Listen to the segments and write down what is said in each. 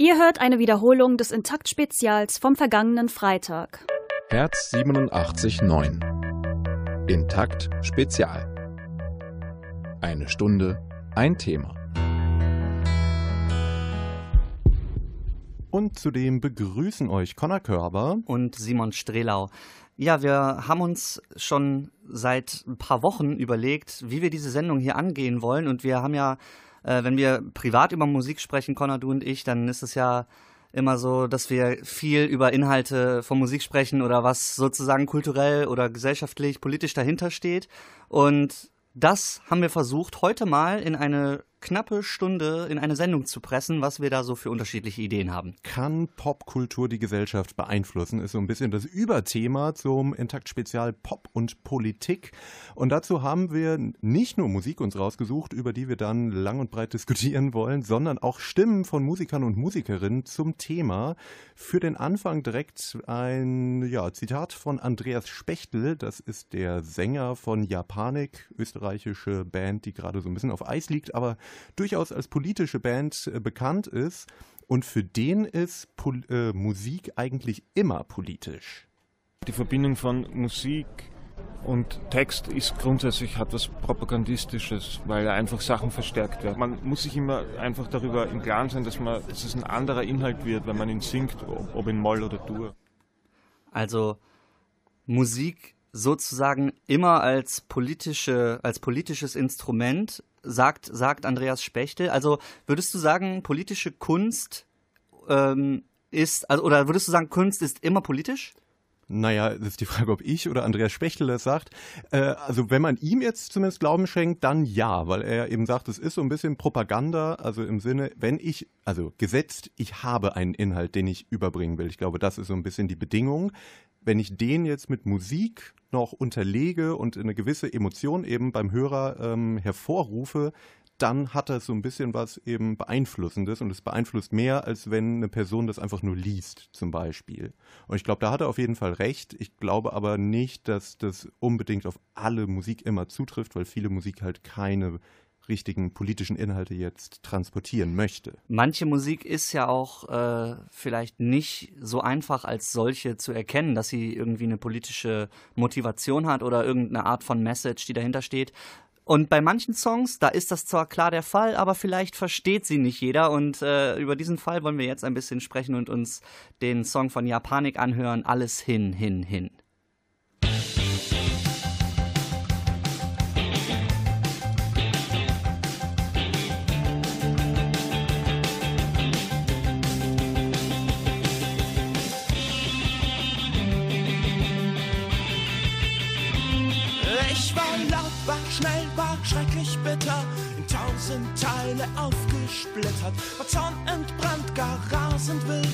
Ihr hört eine Wiederholung des Intakt-Spezials vom vergangenen Freitag. Herz 87.9 Intakt Spezial. Eine Stunde, ein Thema. Und zudem begrüßen euch Conor Körber und Simon Strelau. Ja, wir haben uns schon seit ein paar Wochen überlegt, wie wir diese Sendung hier angehen wollen. Und wir haben ja äh, wenn wir privat über Musik sprechen, Connor, du und ich, dann ist es ja immer so, dass wir viel über Inhalte von Musik sprechen oder was sozusagen kulturell oder gesellschaftlich, politisch dahinter steht. Und das haben wir versucht, heute mal in eine knappe Stunde in eine Sendung zu pressen, was wir da so für unterschiedliche Ideen haben. Kann Popkultur die Gesellschaft beeinflussen? Ist so ein bisschen das Überthema zum Intakt-Spezial Pop und Politik. Und dazu haben wir nicht nur Musik uns rausgesucht, über die wir dann lang und breit diskutieren wollen, sondern auch Stimmen von Musikern und Musikerinnen zum Thema. Für den Anfang direkt ein ja, Zitat von Andreas Spechtel. Das ist der Sänger von Japanik, österreichische Band, die gerade so ein bisschen auf Eis liegt, aber durchaus als politische Band äh, bekannt ist. Und für den ist Pol äh, Musik eigentlich immer politisch. Die Verbindung von Musik und Text ist grundsätzlich hat was Propagandistisches, weil einfach Sachen verstärkt werden. Man muss sich immer einfach darüber im Klaren sein, dass, man, dass es ein anderer Inhalt wird, wenn man ihn singt, ob in Moll oder Dur. Also Musik sozusagen immer als politische, als politisches Instrument sagt, sagt Andreas Spechtel. Also würdest du sagen, politische Kunst ähm, ist, also, oder würdest du sagen, Kunst ist immer politisch? Naja, das ist die Frage, ob ich oder Andreas Spechtel das sagt. Äh, also wenn man ihm jetzt zumindest Glauben schenkt, dann ja, weil er eben sagt, es ist so ein bisschen Propaganda, also im Sinne, wenn ich, also gesetzt, ich habe einen Inhalt, den ich überbringen will. Ich glaube, das ist so ein bisschen die Bedingung. Wenn ich den jetzt mit Musik noch unterlege und eine gewisse Emotion eben beim Hörer ähm, hervorrufe, dann hat das so ein bisschen was eben Beeinflussendes und es beeinflusst mehr, als wenn eine Person das einfach nur liest, zum Beispiel. Und ich glaube, da hat er auf jeden Fall recht. Ich glaube aber nicht, dass das unbedingt auf alle Musik immer zutrifft, weil viele Musik halt keine richtigen politischen Inhalte jetzt transportieren möchte. Manche Musik ist ja auch äh, vielleicht nicht so einfach als solche zu erkennen, dass sie irgendwie eine politische Motivation hat oder irgendeine Art von Message, die dahinter steht. Und bei manchen Songs, da ist das zwar klar der Fall, aber vielleicht versteht sie nicht jeder. Und äh, über diesen Fall wollen wir jetzt ein bisschen sprechen und uns den Song von Japanik anhören. Alles hin, hin, hin. Teile aufgesplittert, war Zorn entbrannt, gar rasend wild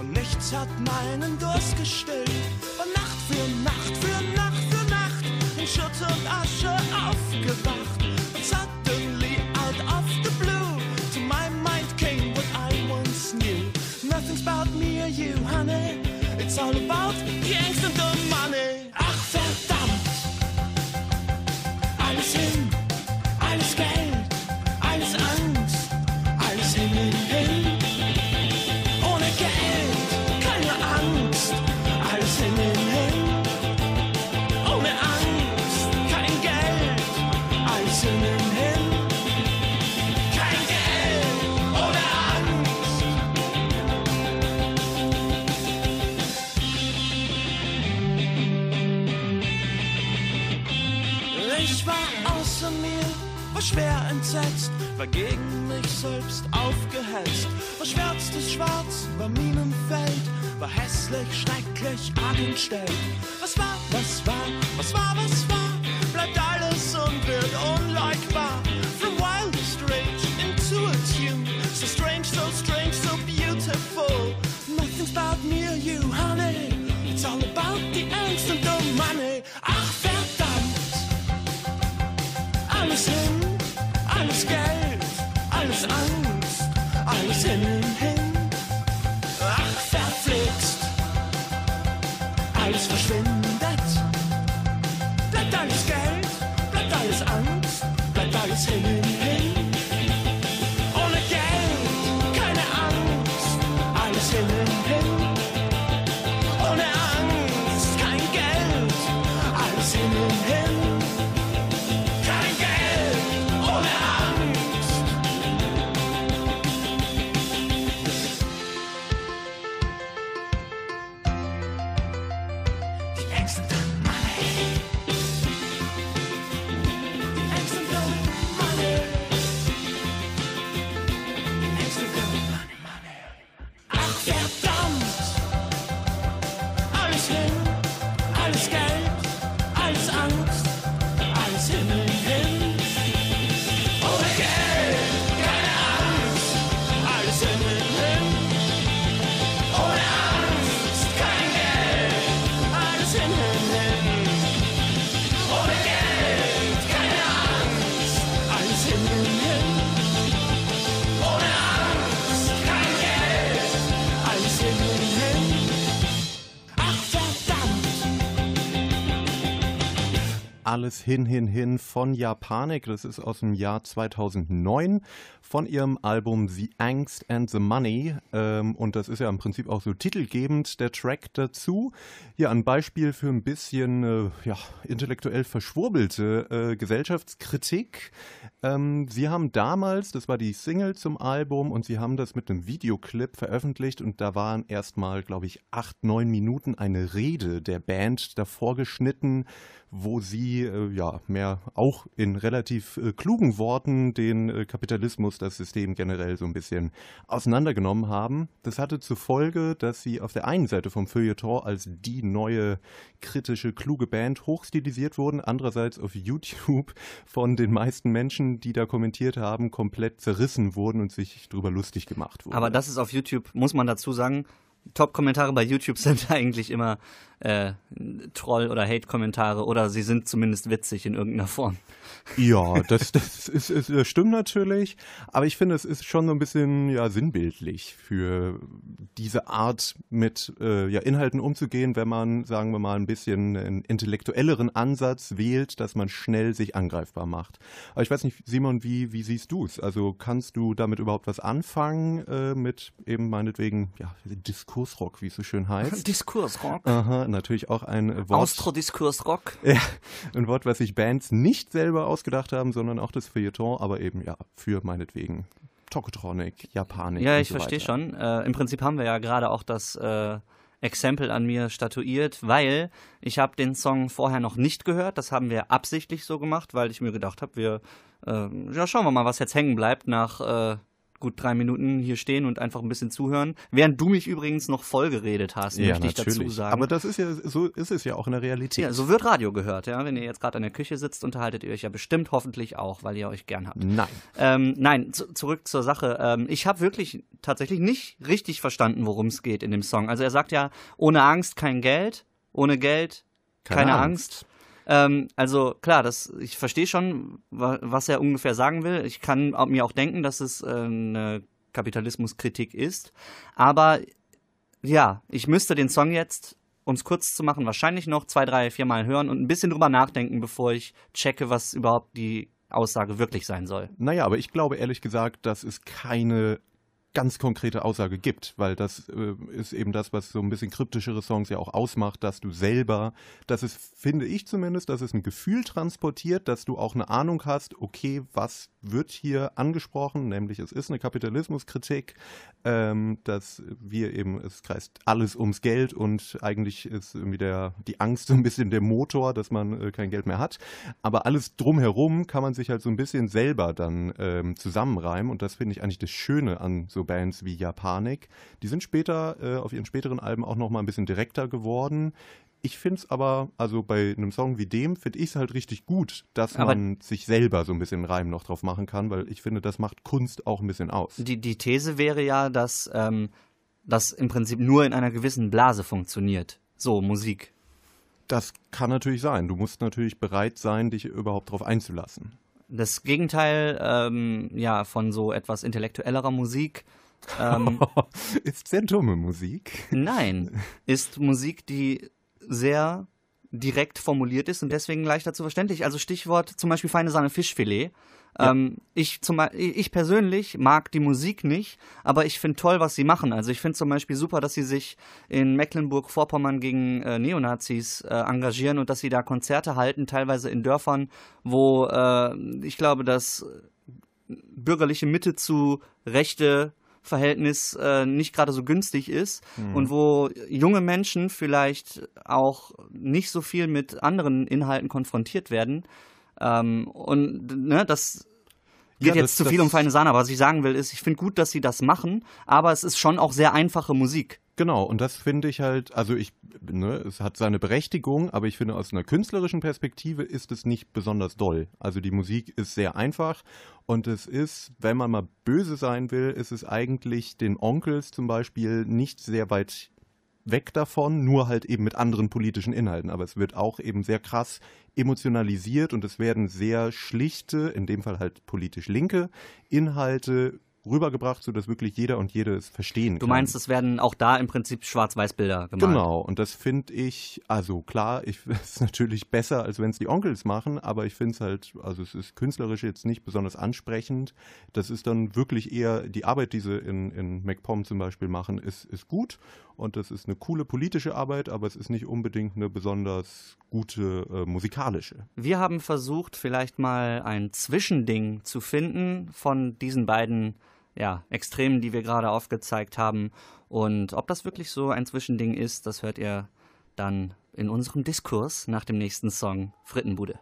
und nichts hat meinen Durst gestillt. War Nacht für Nacht für Nacht für Nacht in Schutt und Asche aufgewacht und suddenly out of the blue to my mind came what I once knew. Nothing's about me or you, honey. It's all about entsetzt, war gegen mich selbst aufgehetzt, war des Schwarz über Minenfeld, war hässlich, schrecklich, arg entstellt. Was war, was war, was war, was war, bleibt alles und wird unleugbar. From wildest rage into a tune, so strange, so strange, so beautiful. Nothing's about me or you, honey, it's all about the angst and the money. Ach, verdammt, alles hin. Hin, hin, hin von Japanik. Das ist aus dem Jahr 2009 von ihrem Album The Angst and the Money. Ähm, und das ist ja im Prinzip auch so titelgebend der Track dazu. Hier ein Beispiel für ein bisschen äh, ja, intellektuell verschwurbelte äh, Gesellschaftskritik. Ähm, sie haben damals, das war die Single zum Album, und sie haben das mit einem Videoclip veröffentlicht. Und da waren erstmal, glaube ich, acht, neun Minuten eine Rede der Band davor geschnitten wo sie äh, ja mehr auch in relativ äh, klugen Worten den äh, Kapitalismus, das System generell so ein bisschen auseinandergenommen haben. Das hatte zur Folge, dass sie auf der einen Seite vom Feuilleton als die neue kritische, kluge Band hochstilisiert wurden, andererseits auf YouTube von den meisten Menschen, die da kommentiert haben, komplett zerrissen wurden und sich darüber lustig gemacht wurden. Aber das ist auf YouTube, muss man dazu sagen, Top-Kommentare bei YouTube sind eigentlich immer äh, Troll- oder Hate-Kommentare oder sie sind zumindest witzig in irgendeiner Form. Ja, das, das, ist, ist, das stimmt natürlich, aber ich finde, es ist schon so ein bisschen ja, sinnbildlich für diese Art mit äh, ja, Inhalten umzugehen, wenn man, sagen wir mal, ein bisschen einen intellektuelleren Ansatz wählt, dass man schnell sich angreifbar macht. Aber ich weiß nicht, Simon, wie, wie siehst du es? Also kannst du damit überhaupt was anfangen äh, mit eben meinetwegen ja, Diskursrock, wie es so schön heißt? Diskursrock? Aha, natürlich auch ein Wort. Austro-Diskursrock? Ja, ein Wort, was sich Bands nicht selber ausgedacht haben, sondern auch das Feuilleton, aber eben ja für meinetwegen Tokotronic, Japanik. Ja, ich so verstehe schon. Äh, Im Prinzip haben wir ja gerade auch das äh, Exempel an mir statuiert, weil ich habe den Song vorher noch nicht gehört. Das haben wir absichtlich so gemacht, weil ich mir gedacht habe, wir äh, ja schauen wir mal, was jetzt hängen bleibt nach äh, gut drei Minuten hier stehen und einfach ein bisschen zuhören. Während du mich übrigens noch vollgeredet hast, Ja, möchte ich dazu natürlich. sagen. Aber das ist ja, so ist es ja auch in der Realität. ja, so wird Radio gehört, ja. Wenn ihr jetzt gerade in der Küche sitzt, unterhaltet ihr euch ja bestimmt hoffentlich auch, weil ihr euch gern habt. Nein. Ähm, nein, zu, zurück zur Sache. Ähm, ich habe wirklich tatsächlich nicht richtig verstanden, worum es geht in dem Song. Also er sagt ja, ohne Angst kein Geld, ohne Geld keine, Angst. Ähm, also klar, das, ich verstehe schon, wa was er ungefähr sagen will. Ich kann mir auch denken, dass es äh, eine Kapitalismuskritik ist. Aber ja, ich müsste den Song jetzt, um es kurz zu machen, wahrscheinlich noch zwei, drei, vier Mal hören und ein bisschen drüber nachdenken, bevor ich checke, was überhaupt die Aussage wirklich sein soll. Naja, aber ich glaube ehrlich gesagt, dass es keine ganz konkrete Aussage gibt, weil das äh, ist eben das, was so ein bisschen kryptischere Songs ja auch ausmacht, dass du selber, dass es, finde ich zumindest, dass es ein Gefühl transportiert, dass du auch eine Ahnung hast, okay, was wird hier angesprochen, nämlich es ist eine Kapitalismuskritik, ähm, dass wir eben, es kreist alles ums Geld und eigentlich ist irgendwie der, die Angst so ein bisschen der Motor, dass man äh, kein Geld mehr hat, aber alles drumherum kann man sich halt so ein bisschen selber dann ähm, zusammenreimen und das finde ich eigentlich das Schöne an so Bands wie Japanik. Die sind später äh, auf ihren späteren Alben auch noch mal ein bisschen direkter geworden. Ich finde es aber, also bei einem Song wie dem, finde ich es halt richtig gut, dass Aber- man sich selber so ein bisschen Reim noch drauf machen kann, weil ich finde, das macht Kunst auch ein bisschen aus. Die, die These wäre ja, dass ähm, das im Prinzip nur in einer gewissen Blase funktioniert. So, Musik. Das kann natürlich sein. Du musst natürlich bereit sein, dich überhaupt darauf einzulassen. Das Gegenteil ähm, ja, von so etwas intellektuellerer Musik. Ähm, ist sehr dumme Musik. nein, ist Musik, die sehr direkt formuliert ist und deswegen leichter zu verständlich. Also Stichwort zum Beispiel feine Sahne Fischfilet. Ähm, ich, zum, ich persönlich mag die Musik nicht, aber ich finde toll, was sie machen. Also ich finde zum Beispiel super, dass sie sich in Mecklenburg-Vorpommern gegen äh, Neonazis äh, engagieren und dass sie da Konzerte halten, teilweise in Dörfern, wo äh, ich glaube, das bürgerliche Mitte zu rechte Verhältnis äh, nicht gerade so günstig ist und wo junge Menschen vielleicht auch nicht so viel mit anderen Inhalten konfrontiert werden. Ähm, und ne, das Wird Ja, jetzt das- zu viel um feine Sahne, aber was ich sagen will, ist, ich finde gut, dass sie das machen, aber es ist schon auch sehr einfache Musik. Genau, und das finde ich halt, also ich, ne, es hat seine Berechtigung, aber ich finde aus einer künstlerischen Perspektive ist es nicht besonders doll. Also die Musik ist sehr einfach und es ist, wenn man mal böse sein will, ist es eigentlich den Onkels zum Beispiel nicht sehr weit weg davon, nur halt eben mit anderen politischen Inhalten. Aber es wird auch eben sehr krass emotionalisiert und es werden sehr schlichte, in dem Fall halt politisch linke Inhalte rübergebracht, sodass wirklich jeder und jede es verstehen Du kann. meinst, es werden auch da im Prinzip Schwarz-Weiß-Bilder gemalt. Genau, und das finde ich, also klar, ich es ist natürlich besser, als wenn es die Onkels machen, aber ich finde es halt, also es ist künstlerisch jetzt nicht besonders ansprechend. Das ist dann wirklich eher die Arbeit, die sie in, in MacPom zum Beispiel machen, ist, ist gut und das ist eine coole politische Arbeit, aber es ist nicht unbedingt eine besonders gute äh, musikalische. Wir haben versucht, vielleicht mal ein Zwischending zu finden von diesen beiden ja, Extremen, die wir gerade aufgezeigt haben. Und ob das wirklich so ein Zwischending ist, das hört ihr dann in unserem Diskurs nach dem nächsten Song Frittenbude.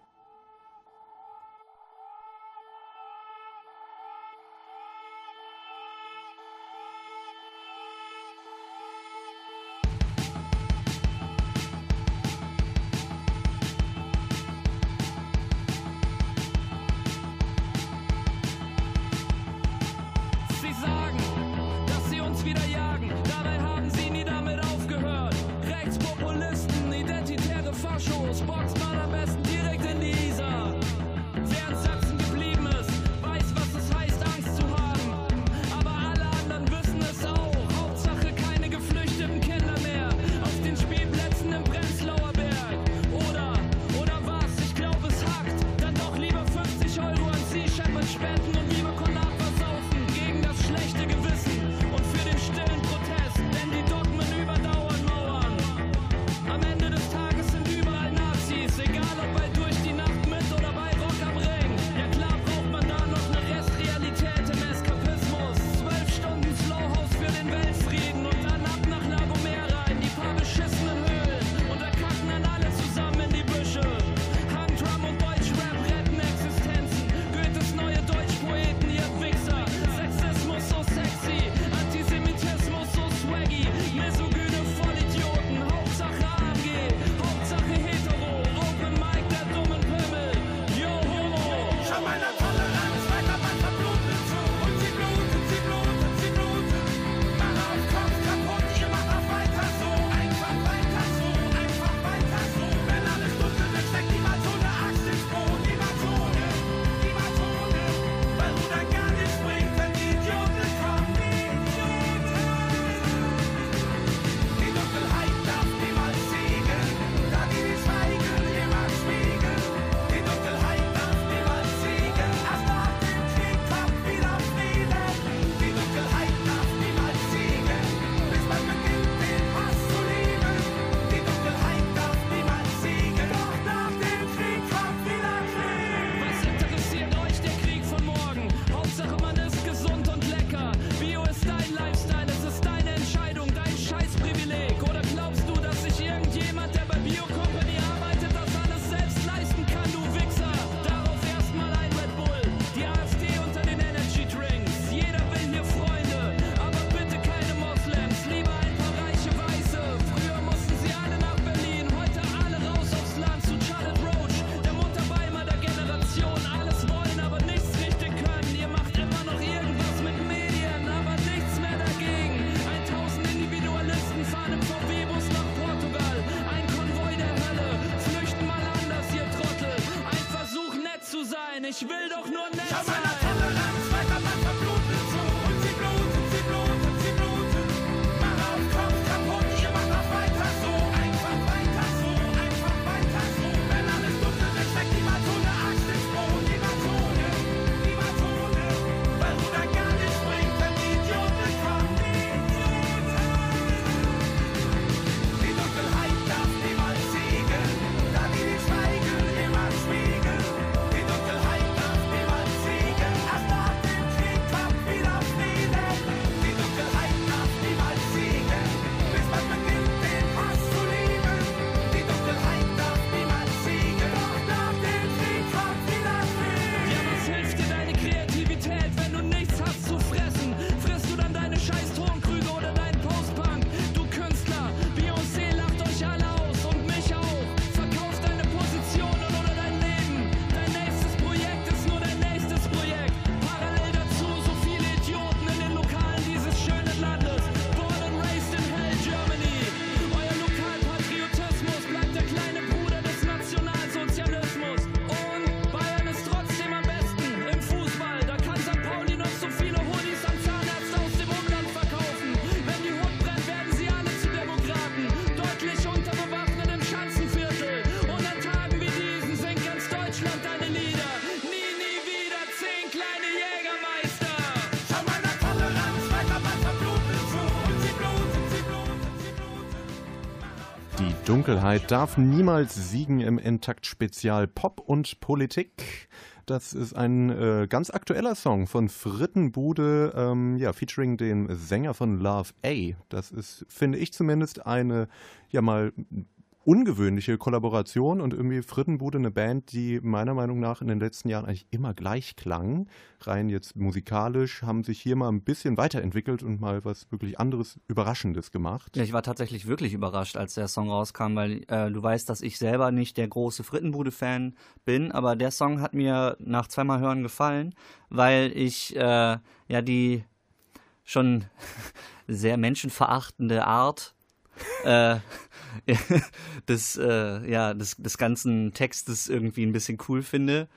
Dunkelheit darf niemals siegen im Intakt-Spezial Pop und Politik. Das ist ein äh, ganz aktueller Song von Frittenbude, ähm, ja, featuring den Sänger von Love A. Das ist, finde ich zumindest, eine ja mal ungewöhnliche Kollaboration und irgendwie Frittenbude eine Band, die meiner Meinung nach in den letzten Jahren eigentlich immer gleich klang. Rein jetzt musikalisch haben sich hier mal ein bisschen weiterentwickelt und mal was wirklich anderes, Überraschendes gemacht. Ja, ich war tatsächlich wirklich überrascht, als der Song rauskam, weil äh, du weißt, dass ich selber nicht der große Frittenbude-Fan bin, aber der Song hat mir nach zweimal Hören gefallen, weil ich äh, ja die schon sehr menschenverachtende Art äh, des, äh, ja, des, des ganzen Textes irgendwie ein bisschen cool finde.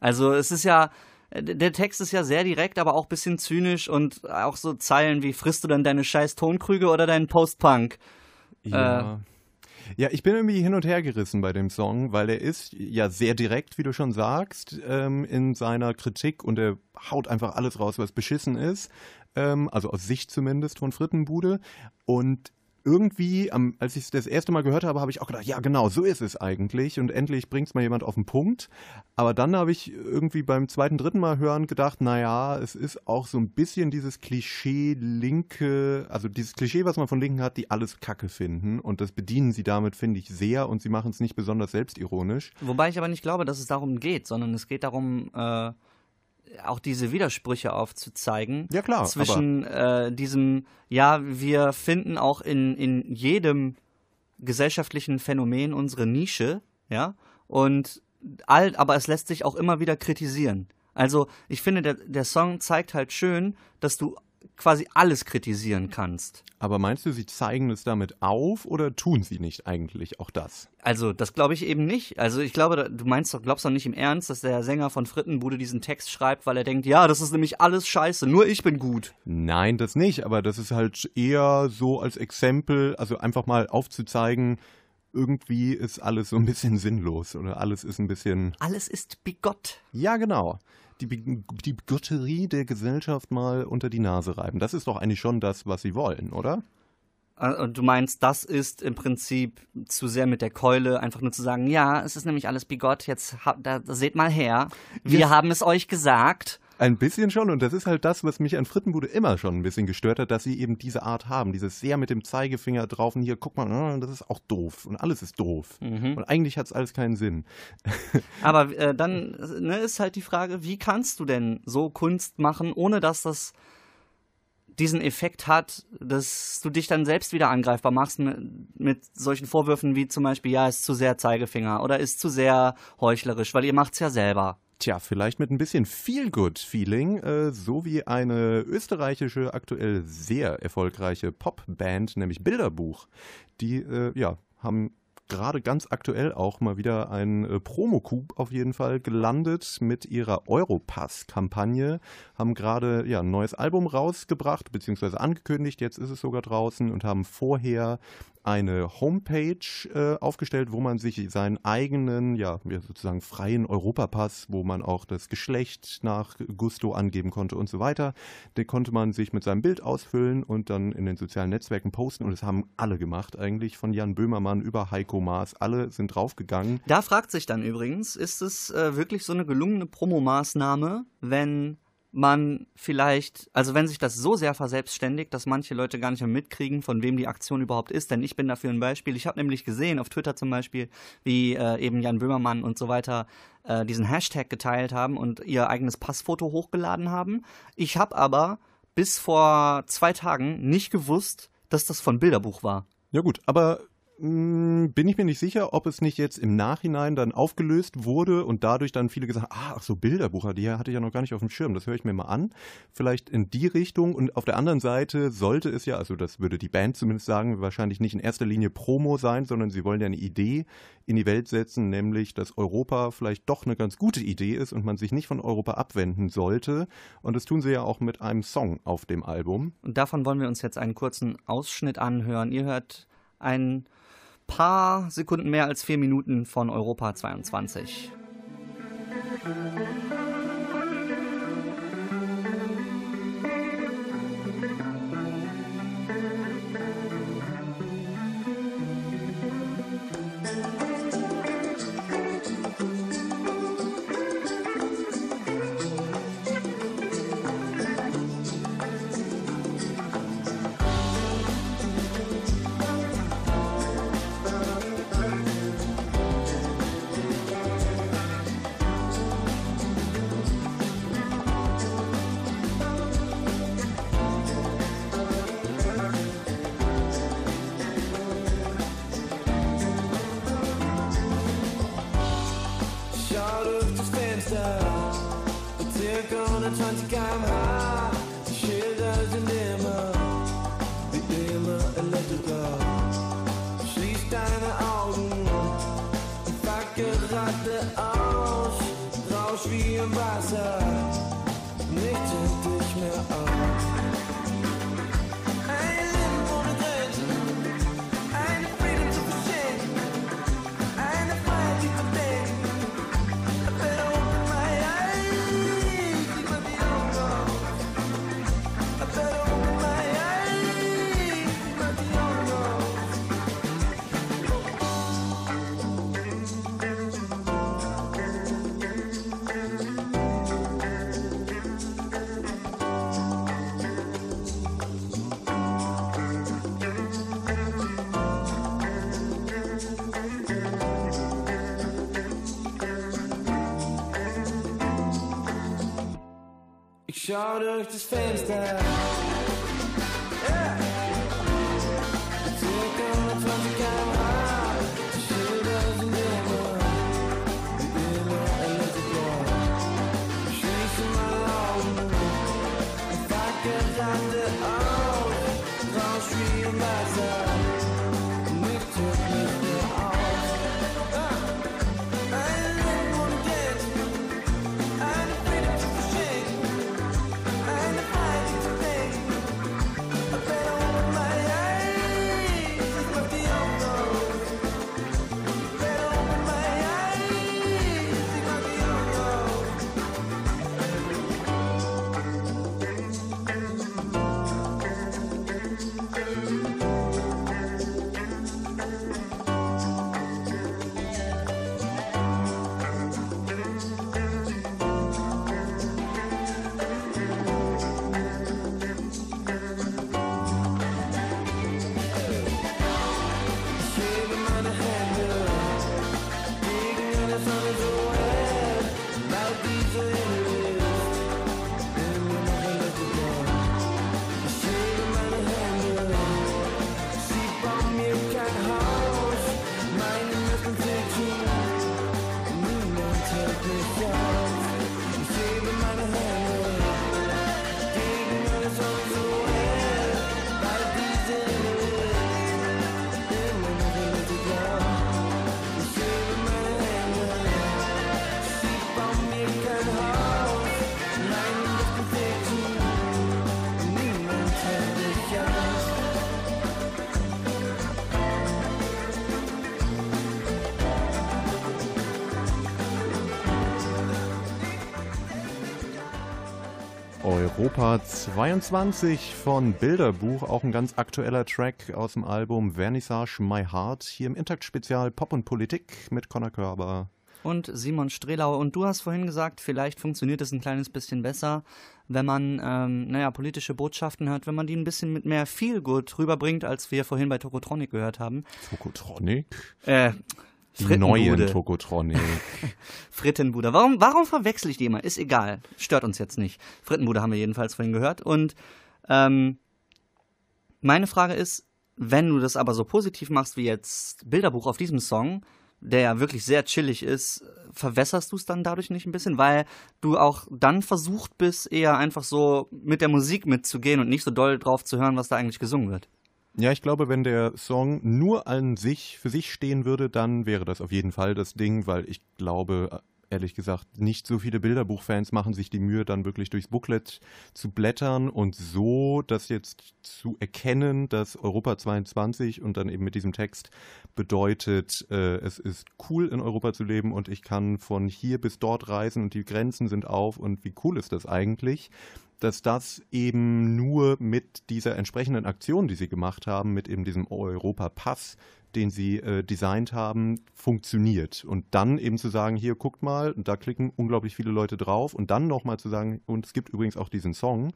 Also es ist ja, der Text ist ja sehr direkt, aber auch ein bisschen zynisch und auch so Zeilen wie frisst du dann deine scheiß Tonkrüge oder deinen Postpunk? Ja. Äh, ja, ich bin irgendwie hin und her gerissen bei dem Song, weil er ist ja sehr direkt, wie du schon sagst, ähm, in seiner Kritik und er haut einfach alles raus, was beschissen ist. Ähm, also aus Sicht zumindest von Frittenbude. Und irgendwie, als ich es das erste Mal gehört habe, habe ich auch gedacht, ja genau, so ist es eigentlich und endlich bringt es mal jemand auf den Punkt. Aber dann habe ich irgendwie beim zweiten, dritten Mal hören gedacht, naja, es ist auch so ein bisschen dieses Klischee Linke, also dieses Klischee, was man von Linken hat, die alles Kacke finden und das bedienen sie damit, finde ich, sehr und sie machen es nicht besonders selbstironisch. Wobei ich aber nicht glaube, dass es darum geht, sondern es geht darum, äh auch diese Widersprüche aufzuzeigen. Ja, klar. Zwischen äh, diesem, ja, wir finden auch in, in jedem gesellschaftlichen Phänomen unsere Nische, ja, und all, aber es lässt sich auch immer wieder kritisieren. Also ich finde, der, der Song zeigt halt schön, dass du quasi alles kritisieren kannst. Aber meinst du, sie zeigen es damit auf oder tun sie nicht eigentlich auch das? Also, das glaube ich eben nicht. Also, ich glaube, du meinst doch, glaubst doch nicht im Ernst, dass der Sänger von Frittenbude diesen Text schreibt, weil er denkt, ja, das ist nämlich alles scheiße, nur ich bin gut. Nein, das nicht, aber das ist halt eher so als Exempel, also einfach mal aufzuzeigen, irgendwie ist alles so ein bisschen sinnlos oder alles ist ein bisschen. Alles ist bigott. Ja, genau die, die Bigotterie der Gesellschaft mal unter die Nase reiben. Das ist doch eigentlich schon das, was sie wollen, oder? Äh, und du meinst, das ist im Prinzip zu sehr mit der Keule, einfach nur zu sagen, ja, es ist nämlich alles bigott, jetzt da, seht mal her, wir yes. haben es euch gesagt. Ein bisschen schon und das ist halt das, was mich an Frittenbude immer schon ein bisschen gestört hat, dass sie eben diese Art haben, dieses sehr mit dem Zeigefinger drauf und hier, guck mal, ah, das ist auch doof und alles ist doof mhm. und eigentlich hat es alles keinen Sinn. Aber äh, dann ne, ist halt die Frage, wie kannst du denn so Kunst machen, ohne dass das diesen Effekt hat, dass du dich dann selbst wieder angreifbar machst mit, mit solchen Vorwürfen wie zum Beispiel, ja, ist zu sehr Zeigefinger oder ist zu sehr heuchlerisch, weil ihr macht's ja selber. Tja, vielleicht mit ein bisschen Feel-Good-Feeling, äh, so wie eine österreichische, aktuell sehr erfolgreiche Popband, nämlich Bilderbuch. Die, äh, ja, haben gerade ganz aktuell auch mal wieder ein äh, Promo-Coup auf jeden Fall gelandet mit ihrer Europass-Kampagne. Haben gerade ja, ein neues Album rausgebracht, beziehungsweise angekündigt, jetzt ist es sogar draußen und haben vorher eine Homepage äh, aufgestellt, wo man sich seinen eigenen, ja, sozusagen freien Europapass, wo man auch das Geschlecht nach Gusto angeben konnte und so weiter, den konnte man sich mit seinem Bild ausfüllen und dann in den sozialen Netzwerken posten und das haben alle gemacht eigentlich, von Jan Böhmermann über Heiko Maas, alle sind draufgegangen. Da fragt sich dann übrigens, ist es äh, wirklich so eine gelungene Promomaßnahme, wenn man vielleicht, also wenn sich das so sehr verselbstständigt, dass manche Leute gar nicht mehr mitkriegen, von wem die Aktion überhaupt ist, denn ich bin dafür ein Beispiel. Ich habe nämlich gesehen auf Twitter zum Beispiel, wie äh, eben Jan Böhmermann und so weiter äh, diesen Hashtag geteilt haben und ihr eigenes Passfoto hochgeladen haben. Ich habe aber bis vor zwei Tagen nicht gewusst, dass das von Bilderbuch war. Ja gut, aber bin ich mir nicht sicher, ob es nicht jetzt im Nachhinein dann aufgelöst wurde und dadurch dann viele gesagt haben, ah, ach so, Bilderbucher, die hatte ich ja noch gar nicht auf dem Schirm, das höre ich mir mal an. Vielleicht in die Richtung und auf der anderen Seite sollte es ja, also das würde die Band zumindest sagen, wahrscheinlich nicht in erster Linie Promo sein, sondern sie wollen ja eine Idee in die Welt setzen, nämlich, dass Europa vielleicht doch eine ganz gute Idee ist und man sich nicht von Europa abwenden sollte. Und das tun sie ja auch mit einem Song auf dem Album. Und davon wollen wir uns jetzt einen kurzen Ausschnitt anhören. Ihr hört einen paar Sekunden mehr als vier Minuten von Europa 22. schau durch das Fenster. Yeah. Circa 120 km/h. Die Schilder sind immer, wie immer Elektriker. Ich schließe meine Augen und fuck gerade auf. Rausch wie im Wasser. Nichts Europa 22 von Bilderbuch, auch ein ganz aktueller Track aus dem Album Vernissage My Heart, hier im Intakt-Spezial Pop und Politik mit Conor Körber. Und Simon Strelau. Und du hast vorhin gesagt, vielleicht funktioniert es ein kleines bisschen besser, wenn man, ähm, naja, politische Botschaften hört, wenn man die ein bisschen mit mehr Feelgood rüberbringt, als wir vorhin bei Tokotronic gehört haben. Tokotronic? Äh, Die neuen Tokotronic. Frittenbude. Warum, warum verwechsel ich die immer? Ist egal. Stört uns jetzt nicht. Frittenbude haben wir jedenfalls vorhin gehört. Und ähm, meine Frage ist, wenn du das aber so positiv machst wie jetzt Bilderbuch auf diesem Song, der ja wirklich sehr chillig ist, verwässerst du es dann dadurch nicht ein bisschen, weil du auch dann versucht bist, eher einfach so mit der Musik mitzugehen und nicht so doll drauf zu hören, was da eigentlich gesungen wird. Ja, ich glaube, wenn der Song nur an sich, für sich stehen würde, dann wäre das auf jeden Fall das Ding, weil ich glaube, ehrlich gesagt, nicht so viele Bilderbuchfans machen sich die Mühe, dann wirklich durchs Booklet zu blättern und so das jetzt zu erkennen, dass Europa 22 und dann eben mit diesem Text bedeutet, äh, es ist cool in Europa zu leben und ich kann von hier bis dort reisen und die Grenzen sind auf und wie cool ist das eigentlich? Dass das eben nur mit dieser entsprechenden Aktion, die sie gemacht haben, mit eben diesem Europa-Pass, den sie äh, designt haben, funktioniert. Und dann eben zu sagen, hier guckt mal, da klicken unglaublich viele Leute drauf und dann nochmal zu sagen, und es gibt übrigens auch diesen Song.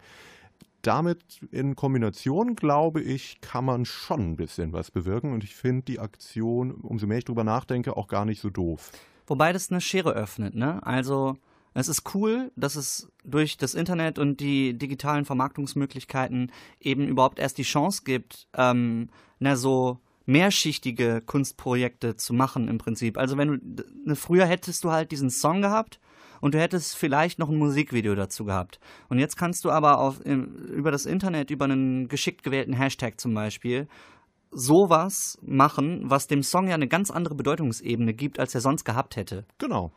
Damit in Kombination, glaube ich, kann man schon ein bisschen was bewirken. Und ich finde die Aktion, umso mehr ich drüber nachdenke, auch gar nicht so doof. Wobei das eine Schere öffnet, ne? Also es ist cool, dass es durch das Internet und die digitalen Vermarktungsmöglichkeiten eben überhaupt erst die Chance gibt, ähm, na, so mehrschichtige Kunstprojekte zu machen im Prinzip. Also wenn du, ne, früher hättest du halt diesen Song gehabt und du hättest vielleicht noch ein Musikvideo dazu gehabt. Und jetzt kannst du aber auf, über das Internet, über einen geschickt gewählten Hashtag zum Beispiel, sowas machen, was dem Song ja eine ganz andere Bedeutungsebene gibt, als er sonst gehabt hätte. Genau.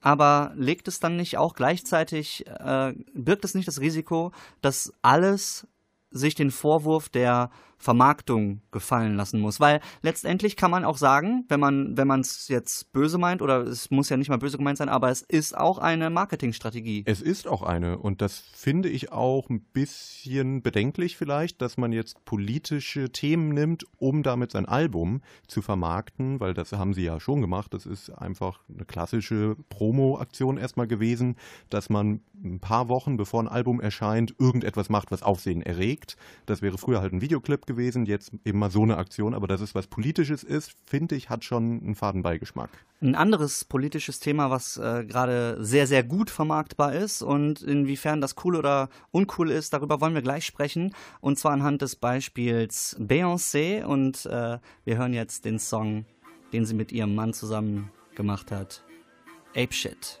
Aber legt es dann nicht auch gleichzeitig, äh, birgt es nicht das Risiko, dass alles sich den Vorwurf der Vermarktung gefallen lassen muss. Weil letztendlich kann man auch sagen, wenn man wenn es jetzt böse meint, oder es muss ja nicht mal böse gemeint sein, aber es ist auch eine Marketingstrategie. Es ist auch eine und das finde ich auch ein bisschen bedenklich vielleicht, dass man jetzt politische Themen nimmt, um damit sein Album zu vermarkten, weil das haben sie ja schon gemacht. Das ist einfach eine klassische Promo-Aktion erstmal gewesen, dass man ein paar Wochen bevor ein Album erscheint, irgendetwas macht, was Aufsehen erregt. Das wäre früher halt ein Videoclip gewesen, jetzt eben mal so eine Aktion, aber dass es was Politisches ist, finde ich, hat schon einen Fadenbeigeschmack. Ein anderes politisches Thema, was äh, gerade sehr, sehr gut vermarktbar ist und inwiefern das cool oder uncool ist, darüber wollen wir gleich sprechen. Und zwar anhand des Beispiels Beyoncé. Und äh, wir hören jetzt den Song, den sie mit ihrem Mann zusammen gemacht hat. Ape Shit.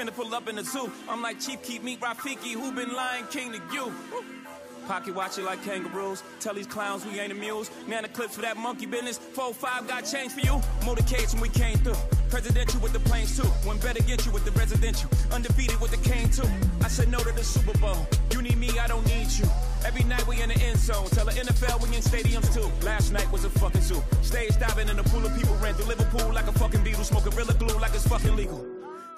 finna pull up in the zoo. I'm like Chief Keep Meat Rafiki, who been lying King to you? Pocket watch it like kangaroos. Tell these clowns we ain't amused. Man, the clips for that monkey business. 4-5 got change for you. Motorcades when we came through. Presidential with the planes too. One better get you with the residential. Undefeated with the cane too. I said no to the Super Bowl. You need me, I don't need you. Every night we in the end zone. Tell the NFL we in stadiums too. Last night was a fucking zoo. Stage diving in a pool of people ran through Liverpool like a fucking beetle. Smoking Gorilla glue like it's fucking legal.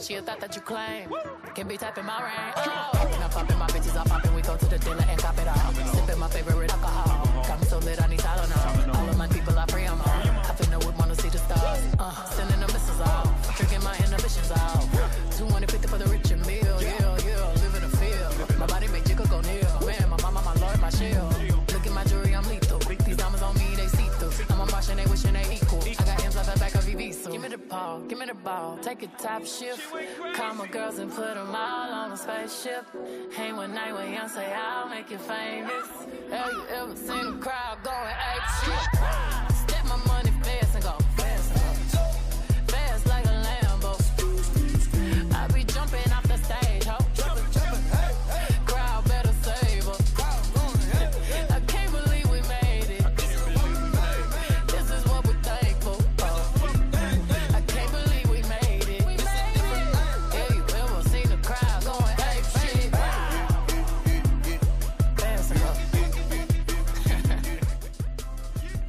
She a thought that you claim. Can be tapping my ring. Oh. Now popping my bitches off popping. We go to the dealer and cop it all. Sipping my favorite alcohol. Got me so lit, I need Tylenol. All of my people, give me the ball. Take a top shift. Call my girls and put them all on a spaceship. Hang one night when young say I'll make you famous. Have you ever seen a crowd going ape shit?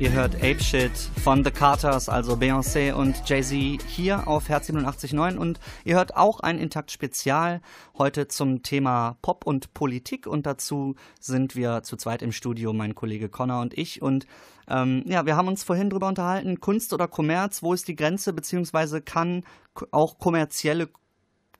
Ihr hört Ape Shit von The Carters, also Beyoncé und Jay-Z hier auf Herz 87.9 und ihr hört auch ein Intakt-Spezial heute zum Thema Pop und Politik. Und dazu sind wir zu zweit im Studio, mein Kollege Connor und ich. Und ähm, ja, wir haben uns vorhin drüber unterhalten, Kunst oder Kommerz, wo ist die Grenze, beziehungsweise kann auch kommerzielle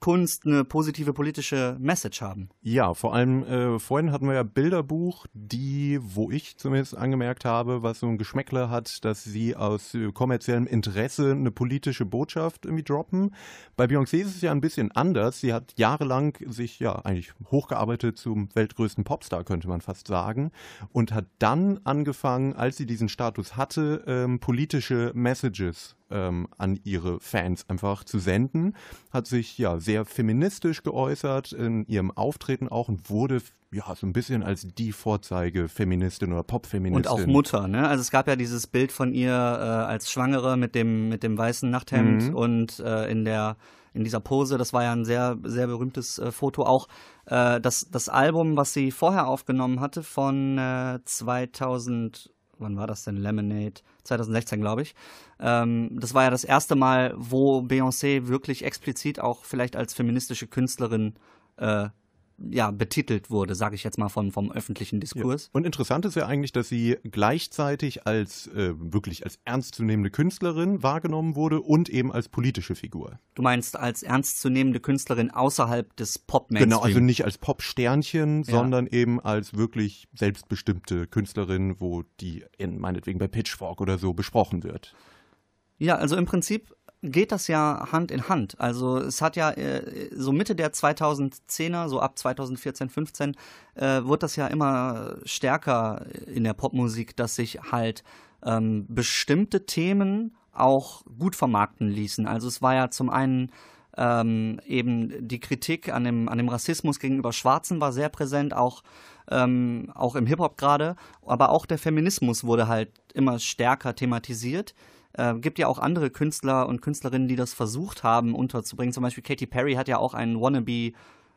Kunst eine positive politische Message haben? Ja, vor allem äh, vorhin hatten wir ja Bilderbuch, die, wo ich zumindest angemerkt habe, was so ein Geschmäckle hat, dass sie aus äh, kommerziellem Interesse eine politische Botschaft irgendwie droppen. Bei Beyoncé ist es ja ein bisschen anders. Sie hat jahrelang sich ja eigentlich hochgearbeitet zum weltgrößten Popstar, könnte man fast sagen, und hat dann angefangen, als sie diesen Status hatte, ähm, politische Messages ähm, an ihre Fans einfach zu senden, hat sich ja sehr feministisch geäußert in ihrem Auftreten auch und wurde ja so ein bisschen als die Vorzeige-Feministin oder Pop-Feministin. Und auch Mutter, ne? Also es gab ja dieses Bild von ihr äh, als Schwangere mit dem mit dem weißen Nachthemd Mhm. und äh, in der in dieser Pose. Das war ja ein sehr sehr berühmtes äh, Foto. Auch äh, das das Album, was sie vorher aufgenommen hatte von äh, 2000 Wann war das denn? Lemonade 2016, glaube ich. Ähm, das war ja das erste Mal, wo Beyoncé wirklich explizit auch vielleicht als feministische Künstlerin äh, ja, betitelt wurde, sage ich jetzt mal vom, vom öffentlichen Diskurs. Und interessant ist ja eigentlich, dass sie gleichzeitig als äh, wirklich als ernstzunehmende Künstlerin wahrgenommen wurde und eben als politische Figur. Du meinst als ernstzunehmende Künstlerin außerhalb des Pop-Mainstream? Genau, also nicht als Pop-Sternchen, Ja. sondern eben als wirklich selbstbestimmte Künstlerin, wo die in, meinetwegen bei Pitchfork oder so besprochen wird. Ja, also im Prinzip geht das ja Hand in Hand. Also es hat ja äh, so Mitte der 2010er, so ab 2014, 15, äh, wurde das ja immer stärker in der Popmusik, dass sich halt ähm, bestimmte Themen auch gut vermarkten ließen. Also es war ja zum einen ähm, eben die Kritik an dem, an dem Rassismus gegenüber Schwarzen war sehr präsent, auch, ähm, auch im Hip-Hop gerade, aber auch der Feminismus wurde halt immer stärker thematisiert. Äh, gibt ja auch andere Künstler und Künstlerinnen, die das versucht haben unterzubringen. Zum Beispiel Katy Perry hat ja auch ein Wannabe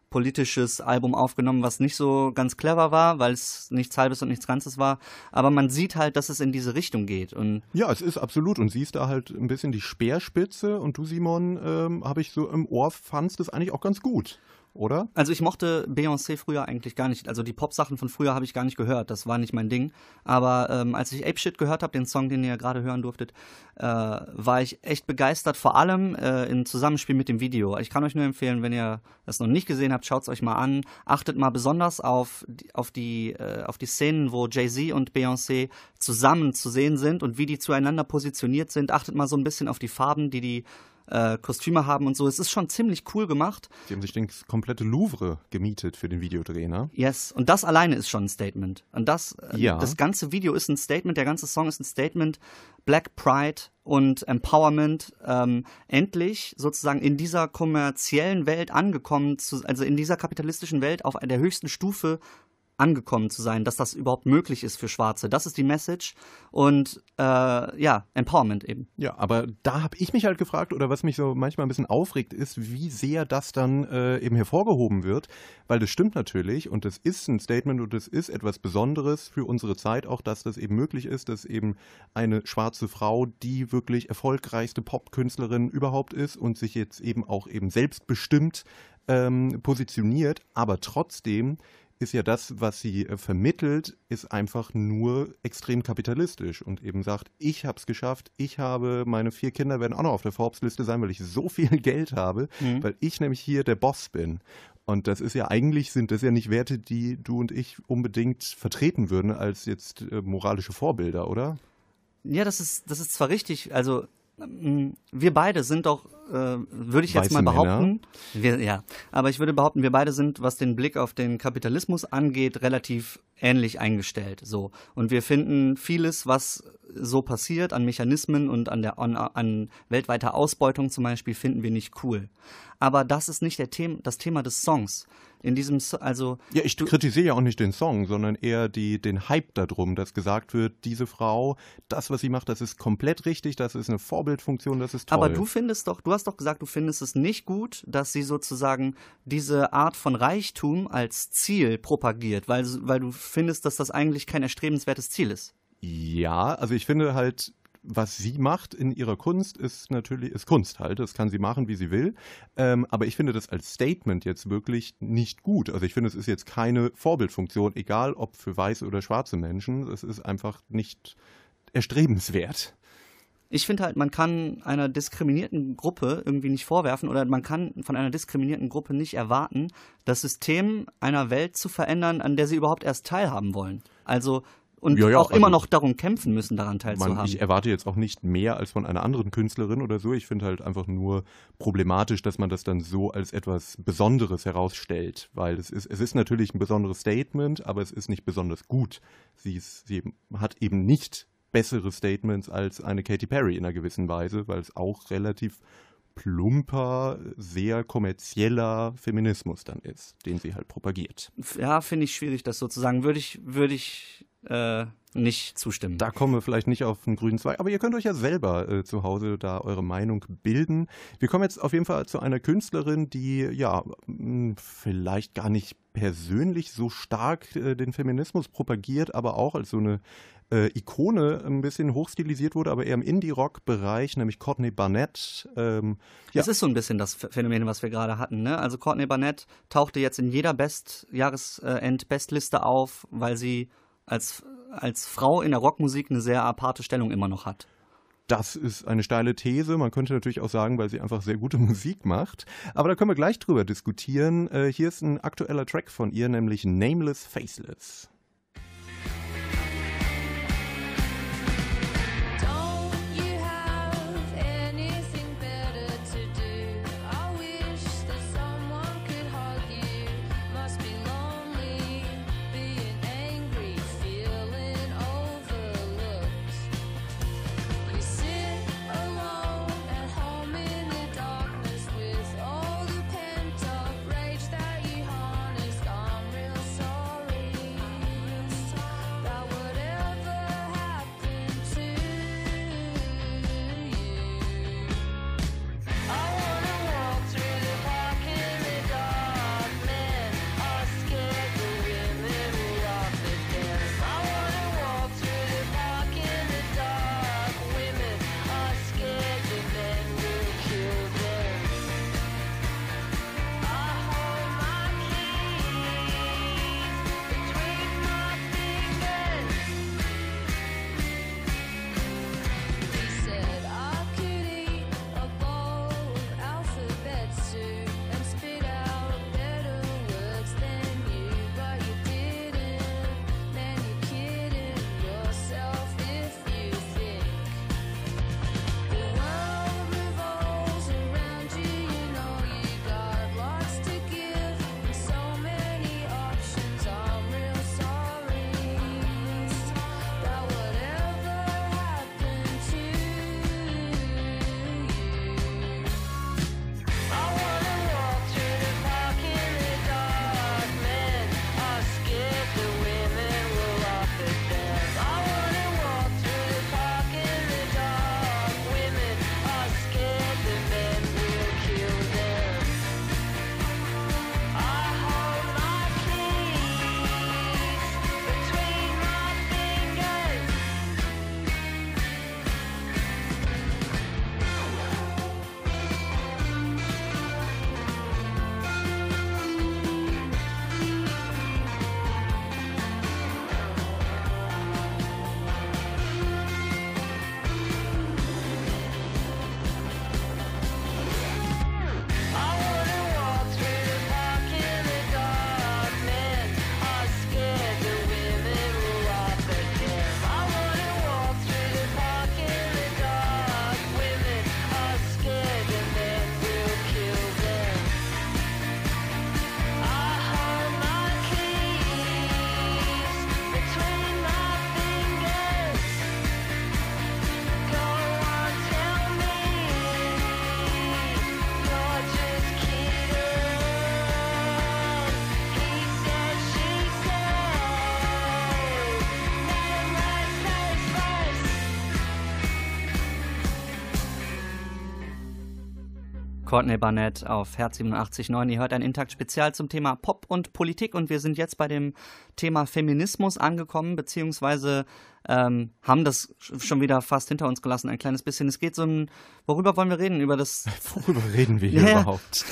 politisches Album aufgenommen, was nicht so ganz clever war, weil es nichts Halbes und nichts Ganzes war. Aber man sieht halt, dass es in diese Richtung geht. Und Ja, es ist absolut. Und sie ist da halt ein bisschen die Speerspitze. Und du, Simon, ähm, habe ich so im Ohr, fandst es eigentlich auch ganz gut, oder? Also ich mochte Beyoncé früher eigentlich gar nicht. Also die Pop-Sachen von früher habe ich gar nicht gehört. Das war nicht mein Ding. Aber ähm, als ich Ape Shit gehört habe, den Song, den ihr gerade hören durftet, äh, war ich echt begeistert. Vor allem äh, im Zusammenspiel mit dem Video. Ich kann euch nur empfehlen, wenn ihr das noch nicht gesehen habt, schaut es euch mal an. Achtet mal besonders auf die, auf die, äh, auf die Szenen, wo Jay-Z und Beyoncé zusammen zu sehen sind und wie die zueinander positioniert sind. Achtet mal so ein bisschen auf die Farben, die die äh, Kostüme haben und so. Es ist schon ziemlich cool gemacht. Sie haben sich das komplette Louvre gemietet für den Videodreh, ne? Yes, und das alleine ist schon ein Statement. Und das, äh, Ja. das ganze Video ist ein Statement, der ganze Song ist ein Statement. Black Pride und Empowerment ähm, endlich sozusagen in dieser kommerziellen Welt angekommen, zu, also in dieser kapitalistischen Welt auf der höchsten Stufe angekommen zu sein, dass das überhaupt möglich ist für Schwarze. Das ist die Message und äh, ja, Empowerment eben. Ja, aber da habe ich mich halt gefragt, oder was mich so manchmal ein bisschen aufregt, ist, wie sehr das dann äh, eben hervorgehoben wird, weil das stimmt natürlich und das ist ein Statement und das ist etwas Besonderes für unsere Zeit, auch dass das eben möglich ist, dass eben eine schwarze Frau die wirklich erfolgreichste Popkünstlerin überhaupt ist und sich jetzt eben auch eben selbstbestimmt ähm, positioniert, aber trotzdem ist ja das, was sie äh, vermittelt, ist einfach nur extrem kapitalistisch und eben sagt, ich habe es geschafft, ich habe, meine vier Kinder werden auch noch auf der Forbes-Liste sein, weil ich so viel Geld habe, Mhm. weil ich nämlich hier der Boss bin. Und das ist ja eigentlich, sind das ja nicht Werte, die du und ich unbedingt vertreten würden als jetzt äh, moralische Vorbilder, oder? Ja, das ist, das ist zwar richtig, also wir beide sind doch, äh, würde ich jetzt Weiße mal behaupten, wir, ja, aber ich würde behaupten, wir beide sind, was den Blick auf den Kapitalismus angeht, relativ ähnlich eingestellt. So. Und wir finden vieles, was so passiert, an Mechanismen und an der an, an weltweiter Ausbeutung zum Beispiel, finden wir nicht cool. Aber das ist nicht der Thema, das Thema des Songs. In diesem, So- also Ja, ich kritisiere ja auch nicht den Song, sondern eher die, den Hype darum, dass gesagt wird, diese Frau, das, was sie macht, das ist komplett richtig, das ist eine Vorbildfunktion, das ist toll. Aber du findest doch, du hast doch gesagt, du findest es nicht gut, dass sie sozusagen diese Art von Reichtum als Ziel propagiert, weil, weil du findest, dass das eigentlich kein erstrebenswertes Ziel ist. Ja, also ich finde halt, was sie macht in ihrer Kunst ist natürlich ist Kunst halt. Das kann sie machen, wie sie will. Ähm, aber ich finde das als Statement jetzt wirklich nicht gut. Also ich finde, es ist jetzt keine Vorbildfunktion, egal ob für weiße oder schwarze Menschen. Es ist einfach nicht erstrebenswert. Ich finde halt, man kann einer diskriminierten Gruppe irgendwie nicht vorwerfen oder man kann von einer diskriminierten Gruppe nicht erwarten, das System einer Welt zu verändern, an der sie überhaupt erst teilhaben wollen. Also und Ja, ja, auch immer also- noch darum kämpfen müssen, daran teilzuhaben. Man, ich erwarte jetzt auch nicht mehr als von einer anderen Künstlerin oder so. Ich finde halt einfach nur problematisch, dass man das dann so als etwas Besonderes herausstellt, weil es ist, es ist natürlich ein besonderes Statement, aber es ist nicht besonders gut. Sie, ist, sie hat eben nicht bessere Statements als eine Katy Perry in einer gewissen Weise, weil es auch relativ plumper, sehr kommerzieller Feminismus dann ist, den sie halt propagiert. ja, finde ich schwierig, das so zu sagen. Würde ich, würde ich äh, nicht zustimmen. Da kommen wir vielleicht nicht auf den grünen Zweig, aber ihr könnt euch ja selber äh, zu Hause da eure Meinung bilden. Wir kommen jetzt auf jeden Fall zu einer Künstlerin, die ja mh, vielleicht gar nicht persönlich so stark äh, den Feminismus propagiert, aber auch als so eine äh, Ikone ein bisschen hochstilisiert wurde, aber eher im Indie-Rock-Bereich, nämlich Courtney Barnett. Ähm, ja, Es ist so ein bisschen das Phänomen, was wir gerade hatten. Ne? Also Courtney Barnett tauchte jetzt in jeder Best Jahresend-Bestliste auf, weil sie als, als Frau in der Rockmusik eine sehr aparte Stellung immer noch hat. Das ist eine steile These. Man könnte natürlich auch sagen, weil sie einfach sehr gute Musik macht. Aber da können wir gleich drüber diskutieren. Äh, hier ist ein aktueller Track von ihr, nämlich Nameless Faceless. Courtney Barnett auf Herz 87.9. Ihr hört ein Intakt-Spezial zum Thema Pop und Politik und wir sind jetzt bei dem Thema Feminismus angekommen, beziehungsweise ähm, haben das schon wieder fast hinter uns gelassen, ein kleines bisschen. Es geht so ein, worüber wollen wir reden? Über das. Worüber reden wir hier Ja, ja. überhaupt?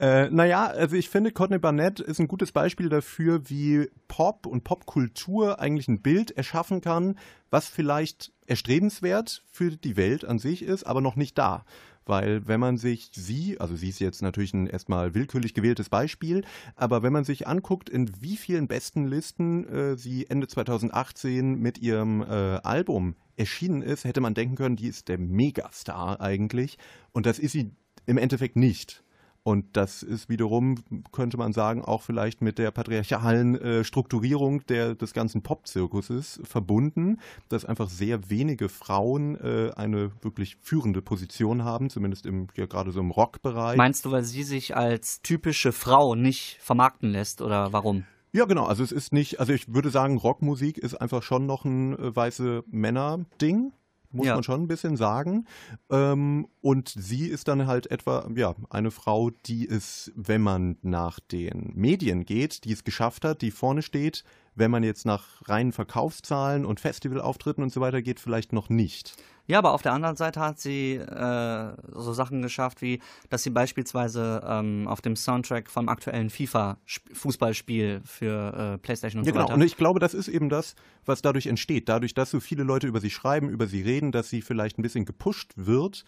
äh, naja, also ich finde, Courtney Barnett ist ein gutes Beispiel dafür, wie Pop und Popkultur eigentlich ein Bild erschaffen kann, was vielleicht erstrebenswert für die Welt an sich ist, aber noch nicht da. Weil wenn man sich sie, also sie ist jetzt natürlich ein erstmal willkürlich gewähltes Beispiel, aber wenn man sich anguckt, in wie vielen besten Listen äh, sie Ende 2018 mit ihrem äh, Album erschienen ist, hätte man denken können, die ist der Megastar eigentlich. Und das ist sie im Endeffekt nicht. Und das ist wiederum, könnte man sagen, auch vielleicht mit der patriarchalen äh, Strukturierung der, des ganzen Pop-Zirkuses verbunden, dass einfach sehr wenige Frauen äh, eine wirklich führende Position haben, zumindest im, ja, gerade so im Rockbereich. Meinst du, weil sie sich als typische Frau nicht vermarkten lässt oder warum? Ja, genau. Also es ist nicht, also ich würde sagen, Rockmusik ist einfach schon noch ein äh, weiße Männer-Ding. Muss Ja. man schon ein bisschen sagen. Ähm, und sie ist dann halt etwa, ja, eine Frau, die es, wenn man nach den Medien geht, die es geschafft hat, die vorne steht, wenn man jetzt nach reinen Verkaufszahlen und Festivalauftritten und so weiter geht, vielleicht noch nicht. Ja, aber auf der anderen Seite hat sie äh, so Sachen geschafft, wie dass sie beispielsweise ähm, auf dem Soundtrack vom aktuellen FIFA-Fußballspiel für äh, PlayStation und Ja, so genau. weiter. Und ich glaube, das ist eben das, was dadurch entsteht. Dadurch, dass so viele Leute über sie schreiben, über sie reden, dass sie vielleicht ein bisschen gepusht wird,